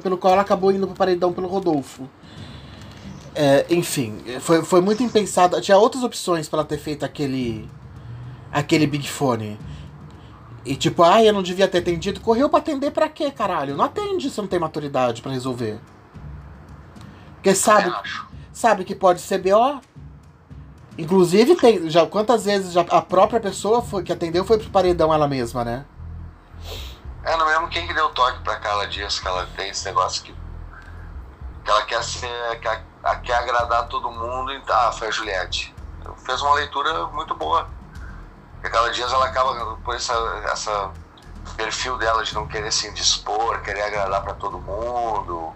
pelo qual ela acabou indo pro paredão pelo Rodolfo. É, enfim, foi, foi muito impensado. Tinha outras opções para ela ter feito aquele. aquele Big Fone. E tipo, ah, eu não devia ter atendido. Correu pra atender pra quê, caralho? Não atende se não tem maturidade para resolver. Porque sabe, sabe que pode ser BO. Inclusive, tem, já, quantas vezes já a própria pessoa foi, que atendeu foi pro paredão ela mesma, né? É, não mesmo quem que deu toque pra Carla Dias, que ela tem esse negócio que, que ela quer ser, quer, quer agradar todo mundo, e tá, foi a Juliette. Fez uma leitura muito boa. Porque a Carla Dias, ela acaba, por essa, essa perfil dela de não querer se indispor, querer agradar para todo mundo,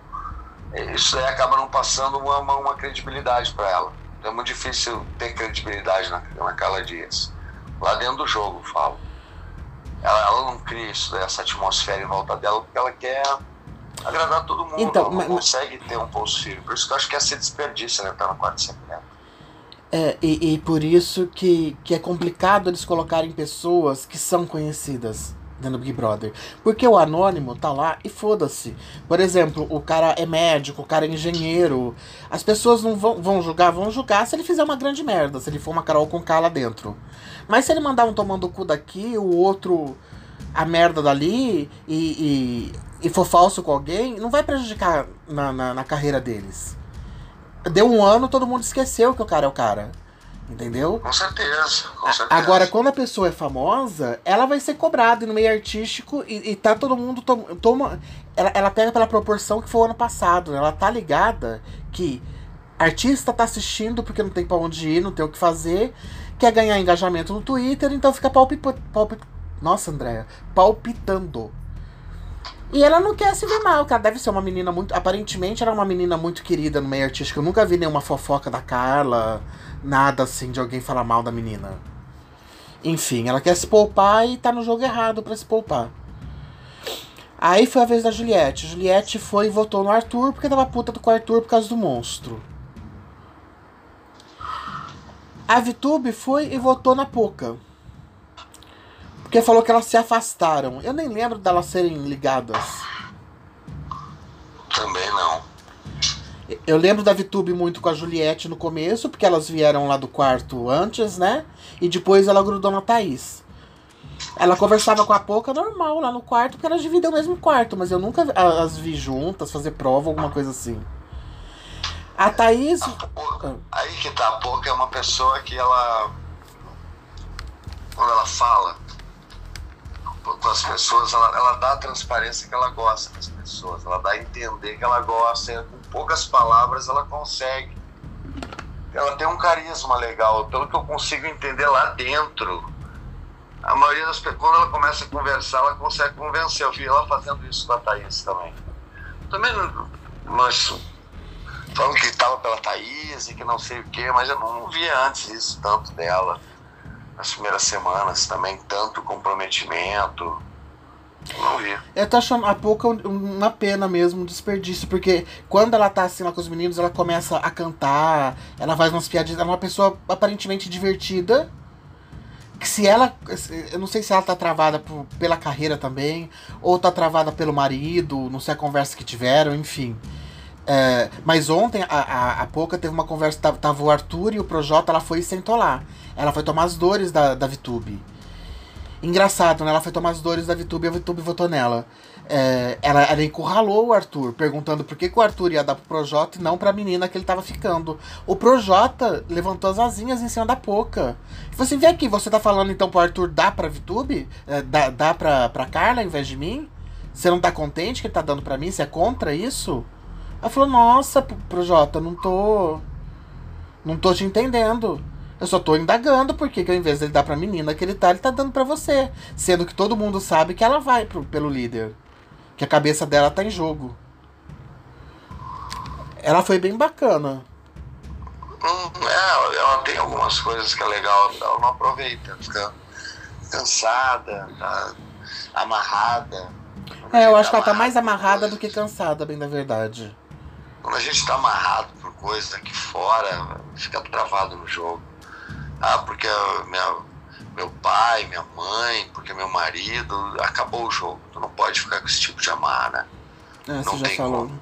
isso aí acaba não passando uma, uma, uma credibilidade para ela. Então é muito difícil ter credibilidade na, na Carla Dias. Lá dentro do jogo, falo ela, ela não cria isso, essa atmosfera em volta dela, porque ela quer agradar todo mundo. Então, ela não mas, consegue ter um pulso firme. Por isso que eu acho que é ser desperdício, né? Tá no quarto secreto. É, e, e por isso que, que é complicado eles colocarem pessoas que são conhecidas dentro do Big Brother. Porque o anônimo tá lá e foda-se. Por exemplo, o cara é médico, o cara é engenheiro. As pessoas não vão, vão julgar, vão julgar se ele fizer uma grande merda, se ele for uma Carol com K lá dentro. Mas se ele mandar um tomando o cu daqui, o outro a merda dali e, e, e for falso com alguém, não vai prejudicar na, na, na carreira deles. Deu um ano, todo mundo esqueceu que o cara é o cara. Entendeu? Com certeza, com certeza. Agora, quando a pessoa é famosa, ela vai ser cobrada no meio artístico e, e tá todo mundo to toma. Ela, ela pega pela proporção que foi o ano passado. Né? Ela tá ligada que artista tá assistindo porque não tem pra onde ir, não tem o que fazer, quer ganhar engajamento no Twitter, então fica palpitando. Palpit Nossa, Andréia, palpitando. E ela não quer se ver mal, cara. Deve ser uma menina muito. Aparentemente, ela é uma menina muito querida no meio artístico. Eu nunca vi nenhuma fofoca da Carla nada assim de alguém falar mal da menina. Enfim, ela quer se poupar e tá no jogo errado para se poupar. Aí foi a vez da Juliette. Juliette foi e votou no Arthur porque tava puta com o Arthur por causa do monstro. A Vitube foi e votou na Poca. Porque falou que elas se afastaram. Eu nem lembro delas serem ligadas. Também não. Eu lembro da Vitube muito com a Juliette no começo, porque elas vieram lá do quarto antes, né? E depois ela grudou na Thaís. Ela conversava com a Poca normal lá no quarto, porque elas dividem o mesmo quarto, mas eu nunca as vi juntas, fazer prova, alguma coisa assim. A Thaís. A aí que tá, a Poca é uma pessoa que ela. Quando ela fala, com as pessoas, ela, ela dá a transparência que ela gosta das pessoas, ela dá a entender que ela gosta, com poucas palavras ela consegue. Ela tem um carisma legal, pelo que eu consigo entender lá dentro. A maioria das pessoas, quando ela começa a conversar, ela consegue convencer. Eu vi ela fazendo isso com a Thaís também. Também, mas falando que estava pela Thaís e que não sei o que, mas eu não via antes isso tanto dela nas primeiras semanas também tanto comprometimento. Não vi. Eu tô achando a pouco uma pena mesmo, um desperdício, porque quando ela tá assim lá com os meninos, ela começa a cantar, ela faz umas piadinhas, ela é uma pessoa aparentemente divertida. Que se ela. Eu não sei se ela tá travada por, pela carreira também, ou tá travada pelo marido, não sei a conversa que tiveram, enfim. É, mas ontem a, a, a teve uma conversa, tava, tava o Arthur e o Projota, ela foi e sentou lá. Ela foi tomar as dores da, da Vitube. Engraçado, né? Ela foi tomar as dores da Vitube e a Vitube votou nela. É, ela, ela encurralou o Arthur, perguntando por que, que o Arthur ia dar pro Projota e não pra menina que ele tava ficando. O Projota levantou as asinhas em cima da Poca. Falou assim: vem aqui, você tá falando então pro Arthur dar pra Vitube? É, dá, dá pra, pra Carla ao invés de mim? Você não tá contente que ele tá dando pra mim? Você é contra isso? Ela falou: Nossa, Projota, não tô. Não tô te entendendo. Eu só tô indagando porque que ao invés dele dar pra menina que ele tá, ele tá dando pra você. Sendo que todo mundo sabe que ela vai pro, pelo líder. Que a cabeça dela tá em jogo. Ela foi bem bacana. Hum, é, ela tem algumas coisas que é legal, ela não aproveita, fica cansada, tá amarrada. É, eu acho que ela tá mais amarrada do que cansada, bem da verdade. Quando a gente tá amarrado por coisas aqui fora, fica travado no jogo. Ah, porque minha, meu pai, minha mãe, porque meu marido, acabou o jogo. Tu não pode ficar com esse tipo de amar, né? É, não você já falou. Como.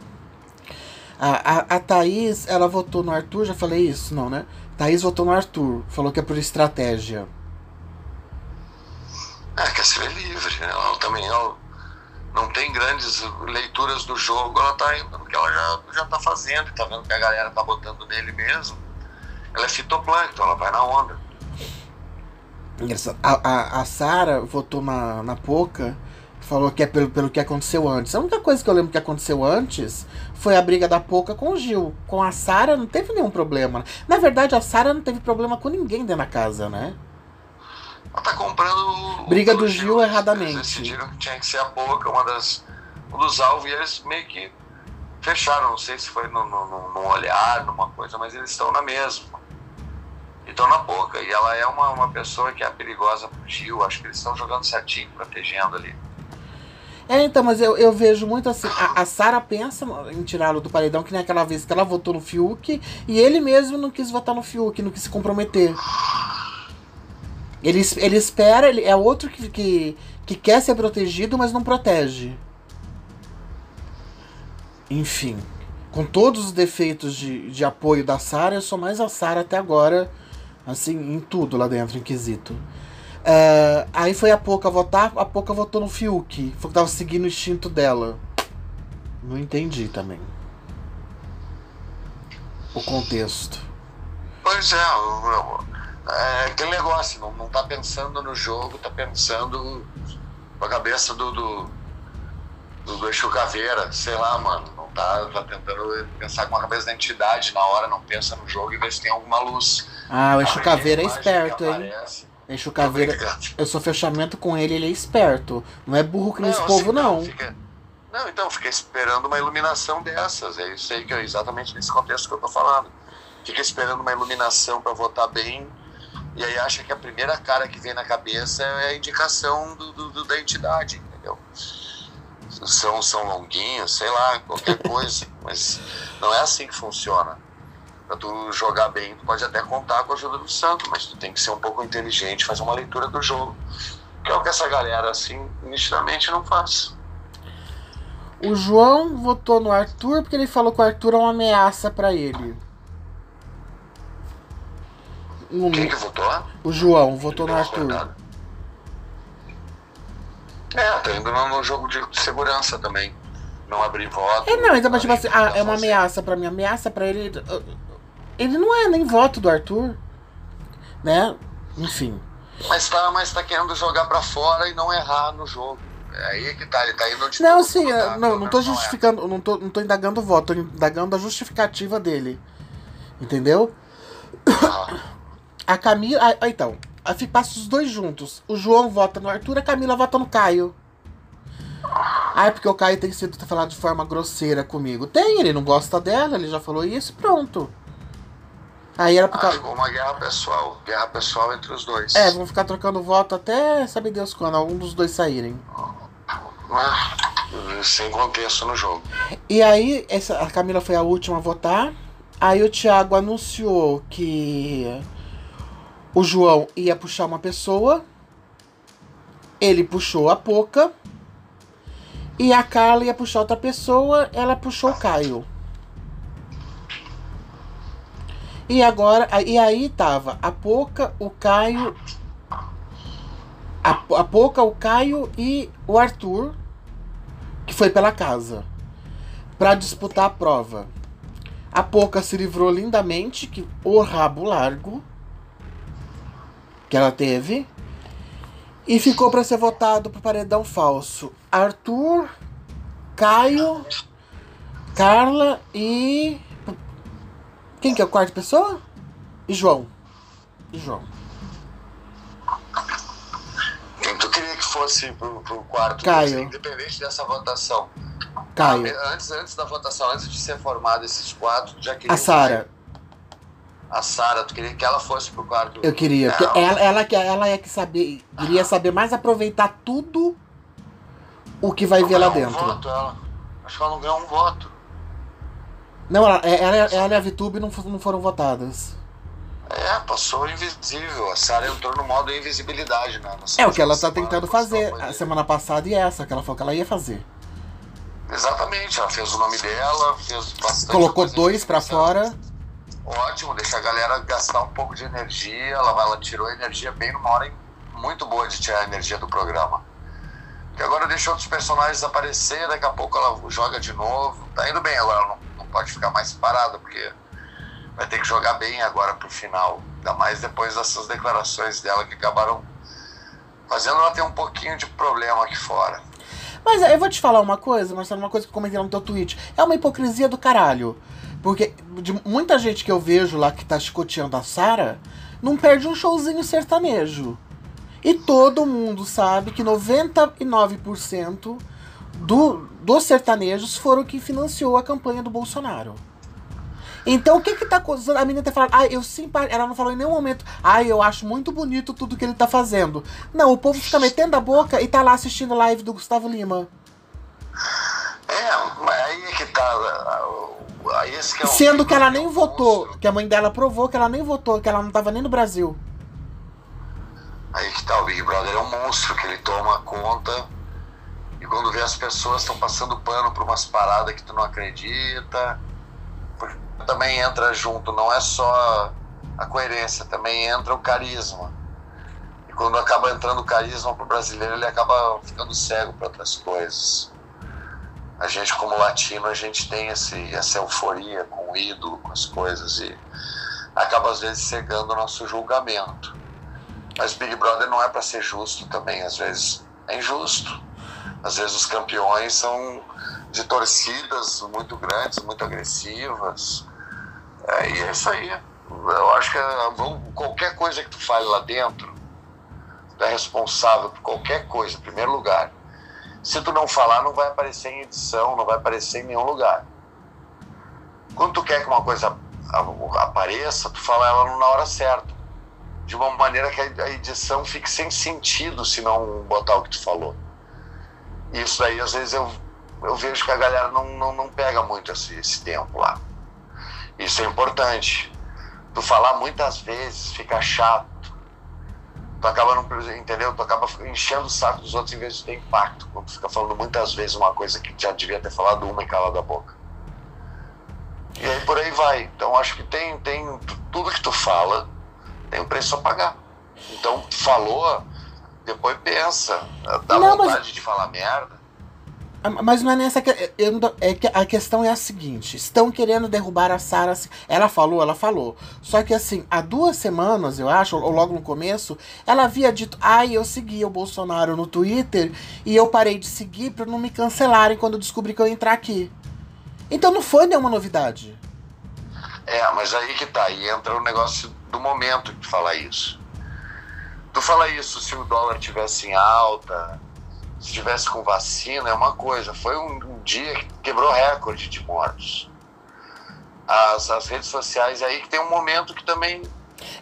A, a, a Thaís, ela votou no Arthur, já falei isso, não, né? Thaís votou no Arthur, falou que é por estratégia. É, quer ser livre, né? Ela também ela não tem grandes leituras do jogo, ela tá indo, porque ela já, já tá fazendo tá vendo que a galera tá botando nele mesmo ela é fitoplâncton, ela vai na onda. A, a, a Sara votou na, na Poca, falou que é pelo, pelo que aconteceu antes. A única coisa que eu lembro que aconteceu antes foi a briga da Poca com o Gil. Com a Sara não teve nenhum problema. Na verdade, a Sara não teve problema com ninguém dentro da casa, né? Ela tá comprando. Briga do Gil, Gil erradamente. Eles decidiram que tinha que ser a Poca, uma das, um dos alvos, e eles meio que fecharam. Não sei se foi no olhar, numa coisa, mas eles estão na mesma estão na boca. E ela é uma, uma pessoa que é perigosa pro Gil. Acho que eles estão jogando certinho, protegendo ali. É, então, mas eu, eu vejo muito assim. A, a Sara pensa em tirá-lo do paredão, que nem aquela vez que ela votou no Fiuk, e ele mesmo não quis votar no Fiuk, não quis se comprometer. Ele, ele espera, ele é outro que, que, que quer ser protegido, mas não protege. Enfim, com todos os defeitos de, de apoio da Sara, eu sou mais a Sara até agora Assim, em tudo lá dentro, em quesito. Uh, aí foi a Poca votar, a Poca votou no Fiuk. Foi que tava seguindo o instinto dela. Não entendi também. O contexto. Pois é, é aquele negócio, não, não tá pensando no jogo, tá pensando com a cabeça do, do, do, do Exu Caveira, sei lá, mano. Não tá, tá tentando pensar com a cabeça da entidade na hora, não pensa no jogo e vê se tem alguma luz. Ah, o Exu Caveira é esperto, hein? Exu Caveira, eu sou fechamento com ele, ele é esperto. Não é burro que nesse povo, assim, não. Fica, não, então, fica esperando uma iluminação dessas. É isso aí que é exatamente nesse contexto que eu tô falando. Fica esperando uma iluminação para votar bem. E aí acha que a primeira cara que vem na cabeça é a indicação do, do da entidade, entendeu? São, são longuinhos, sei lá, qualquer coisa. mas não é assim que funciona para tu jogar bem, tu pode até contar com a ajuda do santo, mas tu tem que ser um pouco inteligente, fazer uma leitura do jogo. Que é o que essa galera, assim, nitidamente não faz. O João votou no Arthur porque ele falou que o Arthur é uma ameaça para ele. Um... Quem que votou? O João votou no Arthur. É, tá indo no jogo de segurança também. Não abrir voto. É, não, então, tipo assim, ah, é uma ameaça para mim. Ameaça para ele. Ele não é nem voto do Arthur. Né? Enfim. Mas tá, mas tá querendo jogar para fora e não errar no jogo. É aí que tá, ele tá indo de Não, sim, votar, não, não tô justificando, não, tô, não tô indagando o voto, tô indagando a justificativa dele. Entendeu? A Camila. Ah, então, passa os dois juntos. O João vota no Arthur, a Camila vota no Caio. Ah, é porque o Caio tem sido falado de forma grosseira comigo. Tem, ele não gosta dela, ele já falou isso pronto. Aí era por causa. Ah, uma guerra pessoal. Guerra pessoal entre os dois. É, vão ficar trocando voto até sabe Deus quando, algum dos dois saírem. Ah, sem contexto no jogo. E aí, essa, a Camila foi a última a votar. Aí o Thiago anunciou que o João ia puxar uma pessoa. Ele puxou a Poca. E a Carla ia puxar outra pessoa. Ela puxou o Caio. E agora, e aí tava a Poca, o Caio. A, a Poca, o Caio e o Arthur, que foi pela casa, para disputar a prova. A Poca se livrou lindamente, que o rabo largo que ela teve. E ficou para ser votado pro paredão falso. Arthur, Caio, Carla e quem que é o quarto pessoa? E João. E João. Quem tu queria que fosse pro, pro quarto? Caio. Independente dessa votação. Caio. Antes, antes da votação, antes de ser formado esses quatro, já queria. A Sara. A Sara, tu queria que ela fosse pro quarto? Eu queria. Porque ela, ela, ela é que saber, queria saber mais aproveitar tudo o que vai não ver lá dentro. Um voto, ela. Acho que ela não ganhou um voto. Não, ela, ela, ela e a VTube não, não foram votadas. É, passou invisível. A Sarah entrou no modo invisibilidade, né? É o que ela tá tentando fazer a semana passada e essa, que ela falou que ela ia fazer. Exatamente, ela fez o nome dela, fez bastante. Colocou dois para fora. Ótimo, deixa a galera gastar um pouco de energia. Ela, ela tirou energia bem numa hora muito boa de tirar a energia do programa. E agora deixa outros personagens aparecer, daqui a pouco ela joga de novo. Tá indo bem agora, ela não pode ficar mais parado, porque vai ter que jogar bem agora pro final. Ainda mais depois dessas declarações dela que acabaram fazendo ela ter um pouquinho de problema aqui fora. Mas eu vou te falar uma coisa, Marcelo, uma coisa que eu comentei no teu tweet. É uma hipocrisia do caralho. Porque de muita gente que eu vejo lá que tá chicoteando a Sara, não perde um showzinho sertanejo. E todo mundo sabe que 99% do, dos sertanejos foram que financiou a campanha do Bolsonaro. Então o que que tá A menina tá falando, ah, eu simpatizo. Ela não falou em nenhum momento, ah, eu acho muito bonito tudo que ele tá fazendo. Não, o povo fica metendo a boca e tá lá assistindo live do Gustavo Lima. É, mas aí é que tá. Que é Sendo que ela nem votou, monstro. que a mãe dela provou que ela nem votou, que ela não tava nem no Brasil. Aí que tá, o Big Brother é um monstro, que ele toma conta e quando vê as pessoas estão passando pano por umas paradas que tu não acredita, também entra junto, não é só a coerência, também entra o carisma. E quando acaba entrando carisma pro brasileiro, ele acaba ficando cego para outras coisas. A gente, como latino, a gente tem esse, essa euforia com o ídolo, com as coisas, e acaba às vezes cegando o nosso julgamento. Mas Big Brother não é para ser justo também, às vezes é injusto. Às vezes os campeões são de torcidas muito grandes, muito agressivas. É, e é isso aí. Eu acho que é, qualquer coisa que tu fale lá dentro, tu é responsável por qualquer coisa, em primeiro lugar. Se tu não falar, não vai aparecer em edição, não vai aparecer em nenhum lugar. Quando tu quer que uma coisa apareça, tu fala ela na hora certa. De uma maneira que a edição fique sem sentido se não botar o que tu falou. Isso aí, às vezes, eu, eu vejo que a galera não, não, não pega muito esse, esse tempo lá. Isso é importante. Tu falar muitas vezes fica chato. Tu acaba não, entendeu? Tu acaba enchendo o saco dos outros em vez de ter impacto. Quando tu fica falando muitas vezes uma coisa que já devia ter falado uma e calado a boca. E aí por aí vai. Então acho que tem, tem tudo que tu fala tem um preço a pagar. Então falou, depois pensa, dá não, vontade mas... de falar merda. Ah, mas não é nessa que. é que a questão é a seguinte: estão querendo derrubar a Sara. Ela falou, ela falou. Só que assim, há duas semanas, eu acho, ou logo no começo, ela havia dito: ai, eu segui o Bolsonaro no Twitter e eu parei de seguir para não me cancelarem quando descobri que eu ia entrar aqui. Então não foi nenhuma novidade. É, mas aí que tá. Aí entra o negócio do momento de falar isso. Tu fala isso se o dólar tivesse em alta, se tivesse com vacina, é uma coisa. Foi um, um dia que quebrou recorde de mortos. As, as redes sociais aí que tem um momento que também.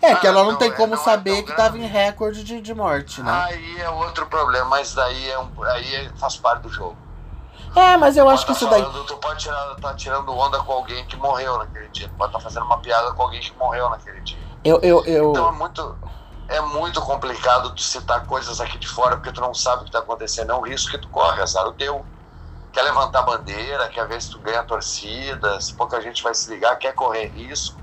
É, ah, que ela não, não tem é, como não é saber é que estava em recorde de, de morte, né? Aí é outro problema, mas daí é um, aí é, faz parte do jogo. É, mas eu acho que isso falando, daí. Tu pode tirar, tá tirando onda com alguém que morreu naquele dia. Tu pode estar tá fazendo uma piada com alguém que morreu naquele dia. Eu, eu, eu... Então é muito, é muito complicado tu citar coisas aqui de fora porque tu não sabe o que está acontecendo. É um risco que tu corre, azar o teu. Quer levantar bandeira, quer ver se tu ganha a torcida, se pouca gente vai se ligar, quer correr risco,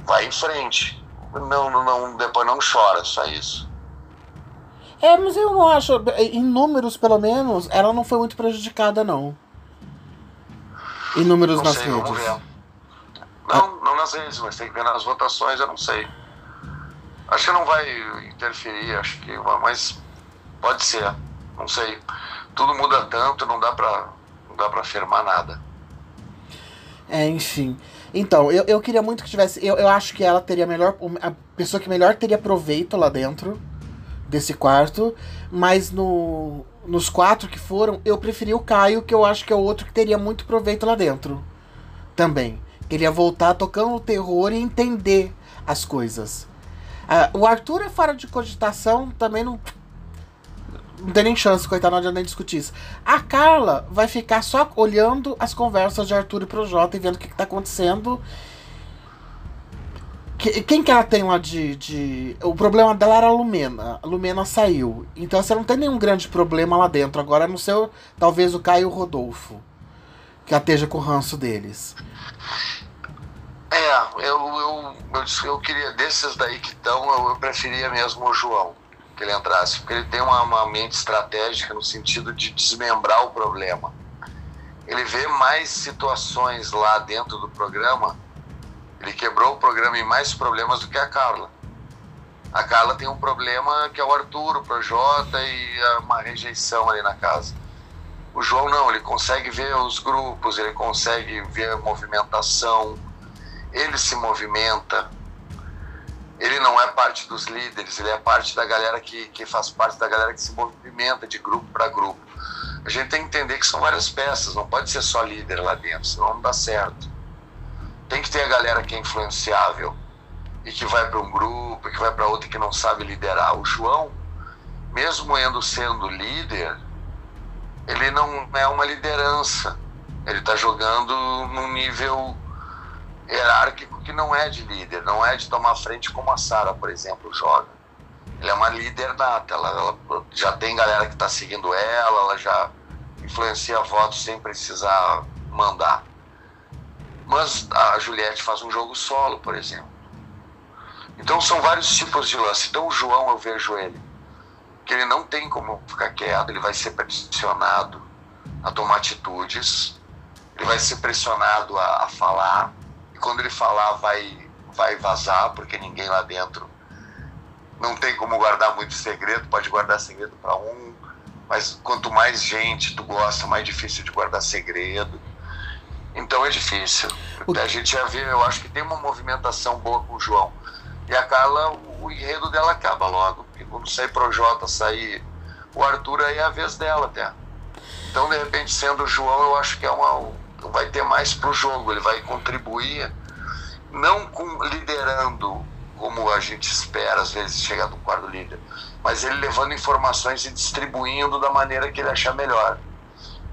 vai em frente. Não, não, depois não chora, só isso. É, mas eu não acho. Em números, pelo menos, ela não foi muito prejudicada, não. Em números não nas sei, redes. Não, não nas redes, mas tem que ver nas votações, eu não sei. Acho que não vai interferir, acho que mas pode ser, não sei. Tudo muda tanto, não dá pra, não dá pra afirmar nada. É, enfim. Então, eu, eu queria muito que tivesse. Eu, eu acho que ela teria melhor. A pessoa que melhor teria proveito lá dentro desse quarto. Mas no, nos quatro que foram, eu preferi o Caio, que eu acho que é o outro que teria muito proveito lá dentro. Também. Ele ia voltar tocando o terror e entender as coisas. Uh, o Arthur é fora de cogitação, também não. Não tem nem chance, coitado, não adianta nem discutir isso. A Carla vai ficar só olhando as conversas de Arthur e Projota e vendo o que, que tá acontecendo. Que, quem que ela tem lá de, de. O problema dela era a Lumena. A Lumena saiu. Então você não tem nenhum grande problema lá dentro. Agora, no seu. Talvez o Caio Rodolfo. Que esteja com o ranço deles. É, eu, eu, eu, eu queria, desses daí que estão, eu, eu, preferia mesmo o João, que ele entrasse, porque ele tem uma, uma mente estratégica no sentido de desmembrar o problema. Ele vê mais situações lá dentro do programa, ele quebrou o programa em mais problemas do que a Carla. A Carla tem um problema que é o Arthur, o Projota e uma rejeição ali na casa. O João não, ele consegue ver os grupos, ele consegue ver a movimentação, ele se movimenta, ele não é parte dos líderes, ele é parte da galera que, que faz parte da galera que se movimenta de grupo para grupo. A gente tem que entender que são várias peças, não pode ser só líder lá dentro, senão não dá certo. Tem que ter a galera que é influenciável e que vai para um grupo, que vai para outro que não sabe liderar. O João, mesmo indo sendo líder, ele não é uma liderança. Ele está jogando num nível hierárquico que não é de líder, não é de tomar frente como a Sara, por exemplo, joga. Ele é uma líder nata, ela, ela já tem galera que está seguindo ela, ela já influencia votos sem precisar mandar. Mas a Juliette faz um jogo solo, por exemplo. Então são vários tipos de lance. Então o João, eu vejo ele que ele não tem como ficar quieto, ele vai ser pressionado a tomar atitudes, ele vai ser pressionado a, a falar, e quando ele falar vai, vai vazar, porque ninguém lá dentro não tem como guardar muito segredo, pode guardar segredo para um, mas quanto mais gente tu gosta, mais difícil de guardar segredo. Então é difícil. A gente já vê, eu acho que tem uma movimentação boa com o João. E a Carla, o, o enredo dela acaba logo. Porque quando sair Projota, sair o Arthur, aí é a vez dela até. Então, de repente, sendo o João, eu acho que é uma, vai ter mais pro jogo. Ele vai contribuir, não com liderando como a gente espera, às vezes, chegar no quarto líder, mas ele levando informações e distribuindo da maneira que ele achar melhor.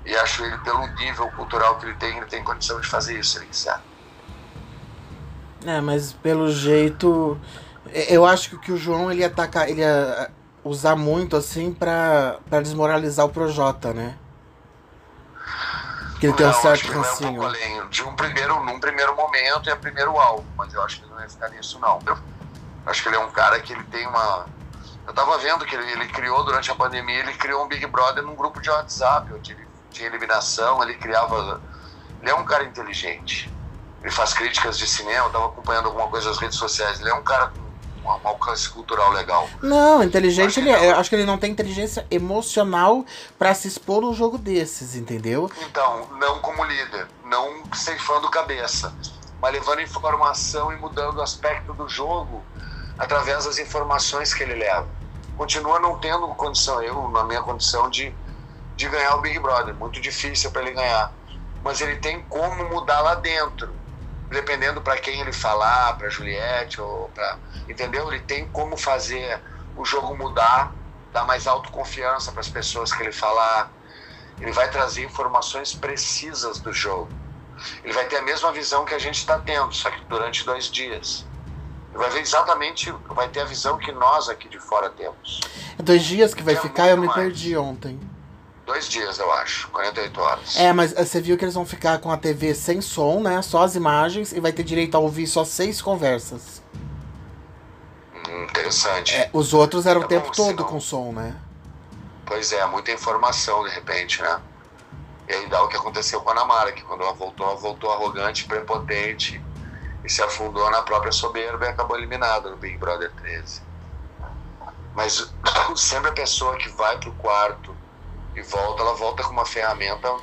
E acho ele, pelo nível cultural que ele tem, ele tem condição de fazer isso, se ele quiser. É, mas pelo jeito. Eu acho que o João ele ia atacar, ele ia usar muito assim pra desmoralizar o Projota, né? Que ele tem um certo rancinho. Um além. De um primeiro, num primeiro momento é primeiro alvo, mas eu acho que ele não ia ficar nisso não. Eu acho que ele é um cara que ele tem uma. Eu tava vendo que ele, ele criou durante a pandemia, ele criou um Big Brother num grupo de WhatsApp, onde ele tinha eliminação, ele criava. Ele é um cara inteligente. Ele faz críticas de cinema, estava acompanhando alguma coisa nas redes sociais. Ele é um cara com um alcance cultural legal. Não, inteligente ele é. Eu acho que ele não tem inteligência emocional para se expor num jogo desses, entendeu? Então, não como líder, não ceifando cabeça, mas levando informação e mudando o aspecto do jogo através das informações que ele leva. Continua não tendo condição, eu, na minha condição, de de ganhar o Big Brother. Muito difícil para ele ganhar. Mas ele tem como mudar lá dentro. Dependendo para quem ele falar, para Juliette ou para. Entendeu? Ele tem como fazer o jogo mudar, dar mais autoconfiança para as pessoas que ele falar. Ele vai trazer informações precisas do jogo. Ele vai ter a mesma visão que a gente está tendo, só que durante dois dias. Ele vai ver exatamente, vai ter a visão que nós aqui de fora temos. É dois dias que vai é ficar, eu me mais. perdi ontem. Dois dias, eu acho. 48 horas. É, mas eh, você viu que eles vão ficar com a TV sem som, né? Só as imagens e vai ter direito a ouvir só seis conversas. Hum, interessante. É, os outros eram o tempo bom, todo senão... com som, né? Pois é, muita informação de repente, né? E aí dá o que aconteceu com a Namara, que quando ela voltou, ela voltou arrogante, prepotente e se afundou na própria soberba e acabou eliminada no Big Brother 13. Mas sempre a pessoa que vai pro quarto e volta, ela volta com uma ferramenta,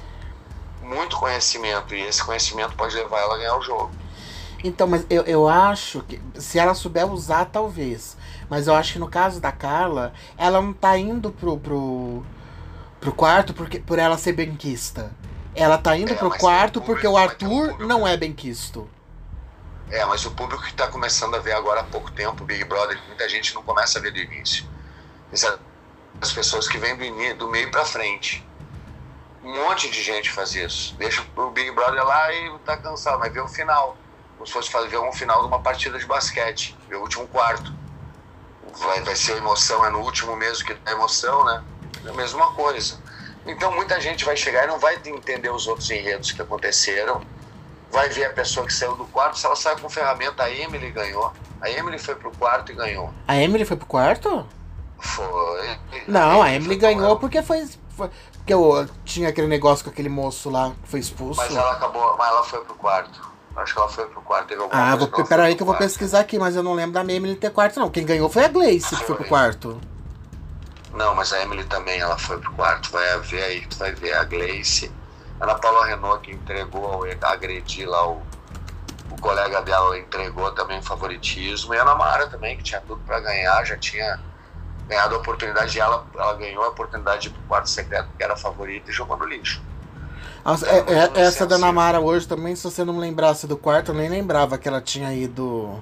muito conhecimento, e esse conhecimento pode levar ela a ganhar o jogo. Então, mas eu, eu acho que se ela souber usar, talvez. Mas eu acho que no caso da Carla, ela não tá indo pro, pro, pro quarto porque, por ela ser benquista. Ela tá indo é, pro quarto porque o Arthur um não é benquisto. É, mas o público que tá começando a ver agora há pouco tempo, Big Brother, muita gente não começa a ver do início. As pessoas que vêm do, do meio para frente. Um monte de gente faz isso. Deixa o Big Brother lá e tá cansado, mas vê o final. Como se fosse ver um final de uma partida de basquete, ver o último quarto. Vai, vai ser emoção, é no último mesmo que dá emoção, né? É a mesma coisa. Então muita gente vai chegar e não vai entender os outros enredos que aconteceram. Vai ver a pessoa que saiu do quarto, se ela sai com ferramenta, a Emily ganhou. A Emily foi pro quarto e ganhou. A Emily foi pro quarto? Foi. Não, a Emily ganhou porque foi, foi. Porque eu, tinha aquele negócio com aquele moço lá que foi expulso. Mas ela acabou. Mas ela foi pro quarto. Acho que ela foi pro quarto. Teve ah, vou, peraí que eu vou pesquisar aqui, mas eu não lembro da Emily ter quarto, não. Quem ganhou foi a Gleice que foi pro quarto. Não, mas a Emily também ela foi pro quarto. Vai ver aí, tu vai ver a Gleice. Ana Paula Renault que entregou, agredir lá o, o colega dela, entregou também favoritismo. E a Ana Mara também, que tinha tudo para ganhar, já tinha ganhado a oportunidade ela, ela ganhou a oportunidade de ir pro quarto secreto, que era a favorita, e jogou no lixo. Nossa, é, é, essa da Namara hoje também, se você não me lembrasse do quarto, eu nem lembrava que ela tinha ido.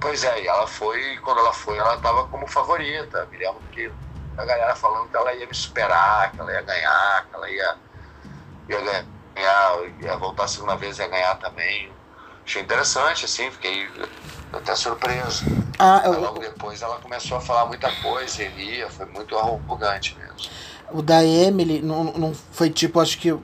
Pois é, e ela foi, quando ela foi, ela tava como favorita. Me lembro que a galera falando que ela ia me superar, que ela ia ganhar, que ela ia, ia ganhar, ia voltar a segunda vez e ia ganhar também. Achei interessante, assim, fiquei até surpreso. Ah, eu... logo depois ela começou a falar muita coisa e ria, foi muito arrogante mesmo. O da Emily não, não foi tipo, acho que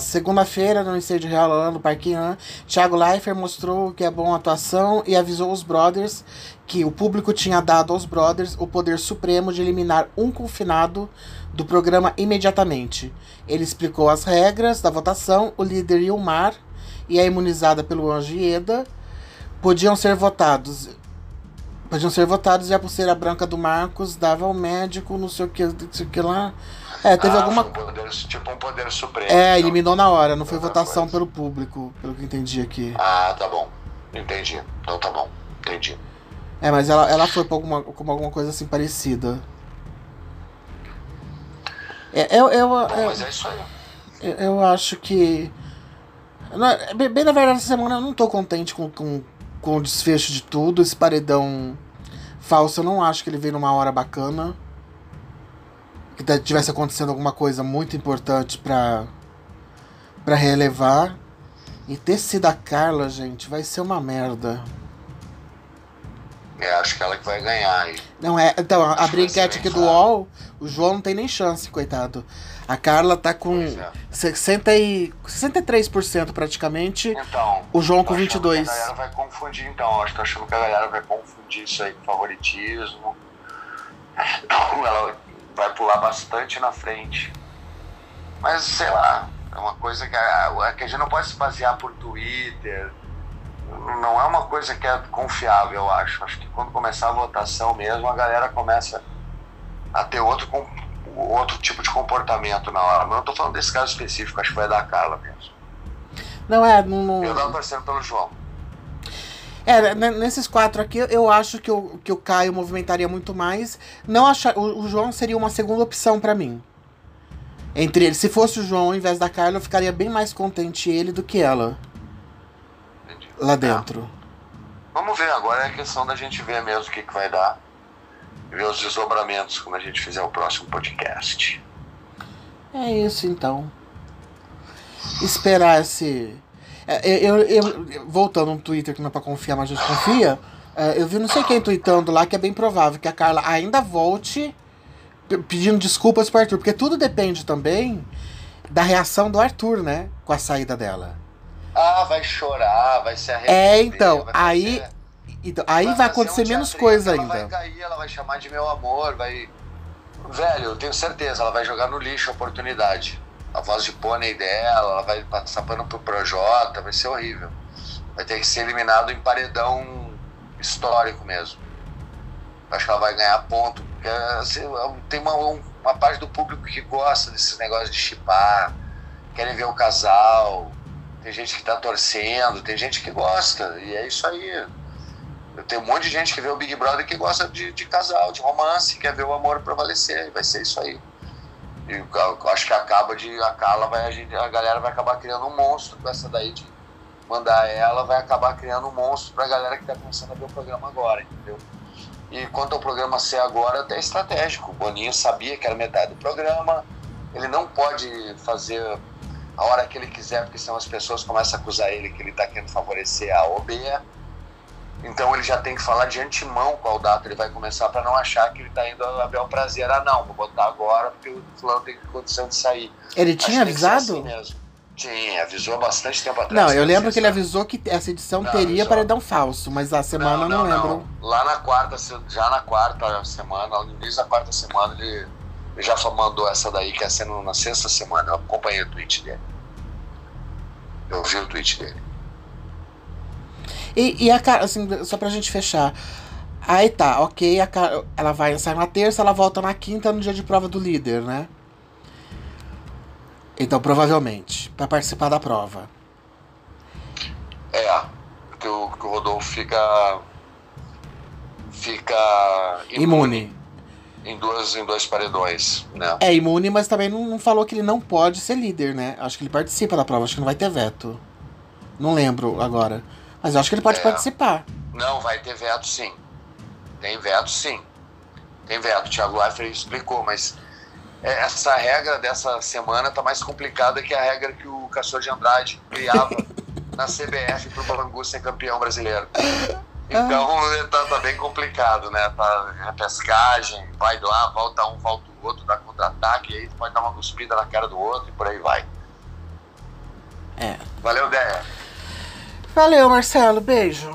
segunda-feira, no incêndio real lá no Parquinho, né? Thiago Leifert mostrou que é bom a atuação e avisou os brothers que o público tinha dado aos brothers o poder supremo de eliminar um confinado do programa imediatamente. Ele explicou as regras da votação, o líder Ilmar e a imunizada pelo Anjo Ieda podiam ser votados. Podiam ser votados e a pulseira branca do Marcos dava ao médico, não sei o que, não sei o que lá. É, teve ah, alguma. Um poder, tipo um poder supremo. É, então. eliminou na hora, não foi votação coisa. pelo público, pelo que entendi aqui. Ah, tá bom. Entendi. Então tá bom. Entendi. É, mas ela, ela foi com alguma, com alguma coisa assim parecida. É, eu, eu, bom, eu, mas é isso aí. Eu, eu acho que. Bem, na verdade, essa semana eu não tô contente com, com, com o desfecho de tudo. Esse paredão falso, eu não acho que ele veio numa hora bacana que tivesse acontecendo alguma coisa muito importante para para relevar. E ter sido a Carla, gente, vai ser uma merda. É, acho que ela que vai ganhar aí. Não é. Então, abri enquete aqui do UOL, o João não tem nem chance, coitado. A Carla tá com é. 60 e, 63% praticamente. Então. O João com 22%. a galera vai confundir, então. Acho que tô achando que a galera vai confundir isso aí com favoritismo. Ela vai pular bastante na frente. Mas, sei lá, é uma coisa que a, que a gente não pode se basear por Twitter. Não é uma coisa que é confiável, eu acho. Acho que quando começar a votação mesmo, a galera começa a ter outro, outro tipo de comportamento na hora. Mas não tô falando desse caso específico, acho que foi da Carla mesmo. Não é, não. não... Eu tava torcendo pelo João. É, nesses quatro aqui, eu acho que o, que o Caio movimentaria muito mais. Não achar, o, o João seria uma segunda opção para mim. Entre eles. Se fosse o João ao invés da Carla, eu ficaria bem mais contente ele do que ela. Entendi. Lá dentro. É. Vamos ver, agora é a questão da gente ver mesmo o que, que vai dar. Ver os desdobramentos quando a gente fizer o próximo podcast. É isso então. Esperar esse é, eu, eu, eu, voltando no Twitter que não é pra confiar, mas a gente confia. É, eu vi não sei quem tweetando lá que é bem provável que a Carla ainda volte pedindo desculpas pro Arthur, porque tudo depende também da reação do Arthur, né? Com a saída dela. Ah, vai chorar, vai se arrepender. É, então, aí. Fazer... Então, aí vai, vai acontecer menos coisa ainda. Ela vai cair, ela vai chamar de meu amor, vai. Velho, eu tenho certeza, ela vai jogar no lixo a oportunidade a voz de pônei dela, ela vai passar pano pro Projota, vai ser horrível. Vai ter que ser eliminado em paredão histórico mesmo. Acho que ela vai ganhar ponto, porque assim, tem uma, uma parte do público que gosta desses negócios de chipar, querem ver o casal, tem gente que tá torcendo, tem gente que gosta, e é isso aí. Eu tenho um monte de gente que vê o Big Brother que gosta de, de casal, de romance, quer ver o amor prevalecer, e vai ser isso aí. E eu acho que acaba de. A Carla vai. A, gente, a galera vai acabar criando um monstro com essa daí de mandar ela, vai acabar criando um monstro pra galera que tá começando a ver o programa agora, entendeu? E quanto ao programa ser agora, até estratégico. O Boninho sabia que era metade do programa, ele não pode fazer a hora que ele quiser, porque senão as pessoas começam a acusar ele que ele está querendo favorecer a OB. Então ele já tem que falar de antemão qual data ele vai começar para não achar que ele está indo a bel prazer. Ah, não, vou botar agora porque o fulano tem condição de sair. Ele tinha avisado? Assim mesmo. Tinha, avisou bastante tempo atrás. Não, eu lembro que ele avisou que essa edição não, teria avisou. paredão falso, mas a semana não, não, não lembro. Lá na quarta, já na quarta semana, no início da quarta semana, ele, ele já mandou essa daí, que é sendo na sexta semana. Eu acompanhei o tweet dele. Eu vi o tweet dele. E, e a cara, assim, só pra gente fechar. Aí tá, ok, a, ela vai sair na terça, ela volta na quinta no dia de prova do líder, né? Então, provavelmente, para participar da prova. É, que o, que o Rodolfo fica. fica. imune. imune. Em, duas, em dois paredões, né? É imune, mas também não, não falou que ele não pode ser líder, né? Acho que ele participa da prova, acho que não vai ter veto. Não lembro agora. Mas eu acho que ele pode é. participar. Não, vai ter veto sim. Tem veto sim. Tem veto. O Thiago Leifert explicou, mas é, essa regra dessa semana tá mais complicada que a regra que o Cassio de Andrade criava na CBF pro Bangu ser campeão brasileiro. Então tá, tá, bem complicado, né? Tá repescagem, vai lá, volta um, volta o outro, dá contra-ataque, aí pode dar uma cuspida na cara do outro e por aí vai. É. Valeu, Déia. Valeu, Marcelo. Beijo.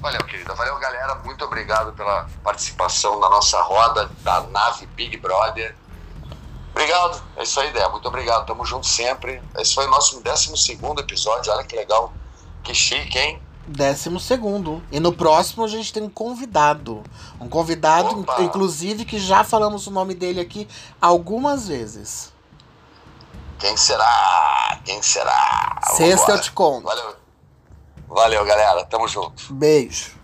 Valeu, querida. Valeu, galera. Muito obrigado pela participação na nossa roda da nave Big Brother. Obrigado. É isso aí, Déia. Muito obrigado. Tamo junto sempre. Esse foi o nosso 12 episódio. Olha que legal. Que chique, hein? Décimo segundo. E no próximo a gente tem um convidado. Um convidado, Opa. inclusive, que já falamos o nome dele aqui algumas vezes. Quem será? Quem será? Sexta eu te conto. Valeu. Valeu, galera. Tamo junto. Beijo.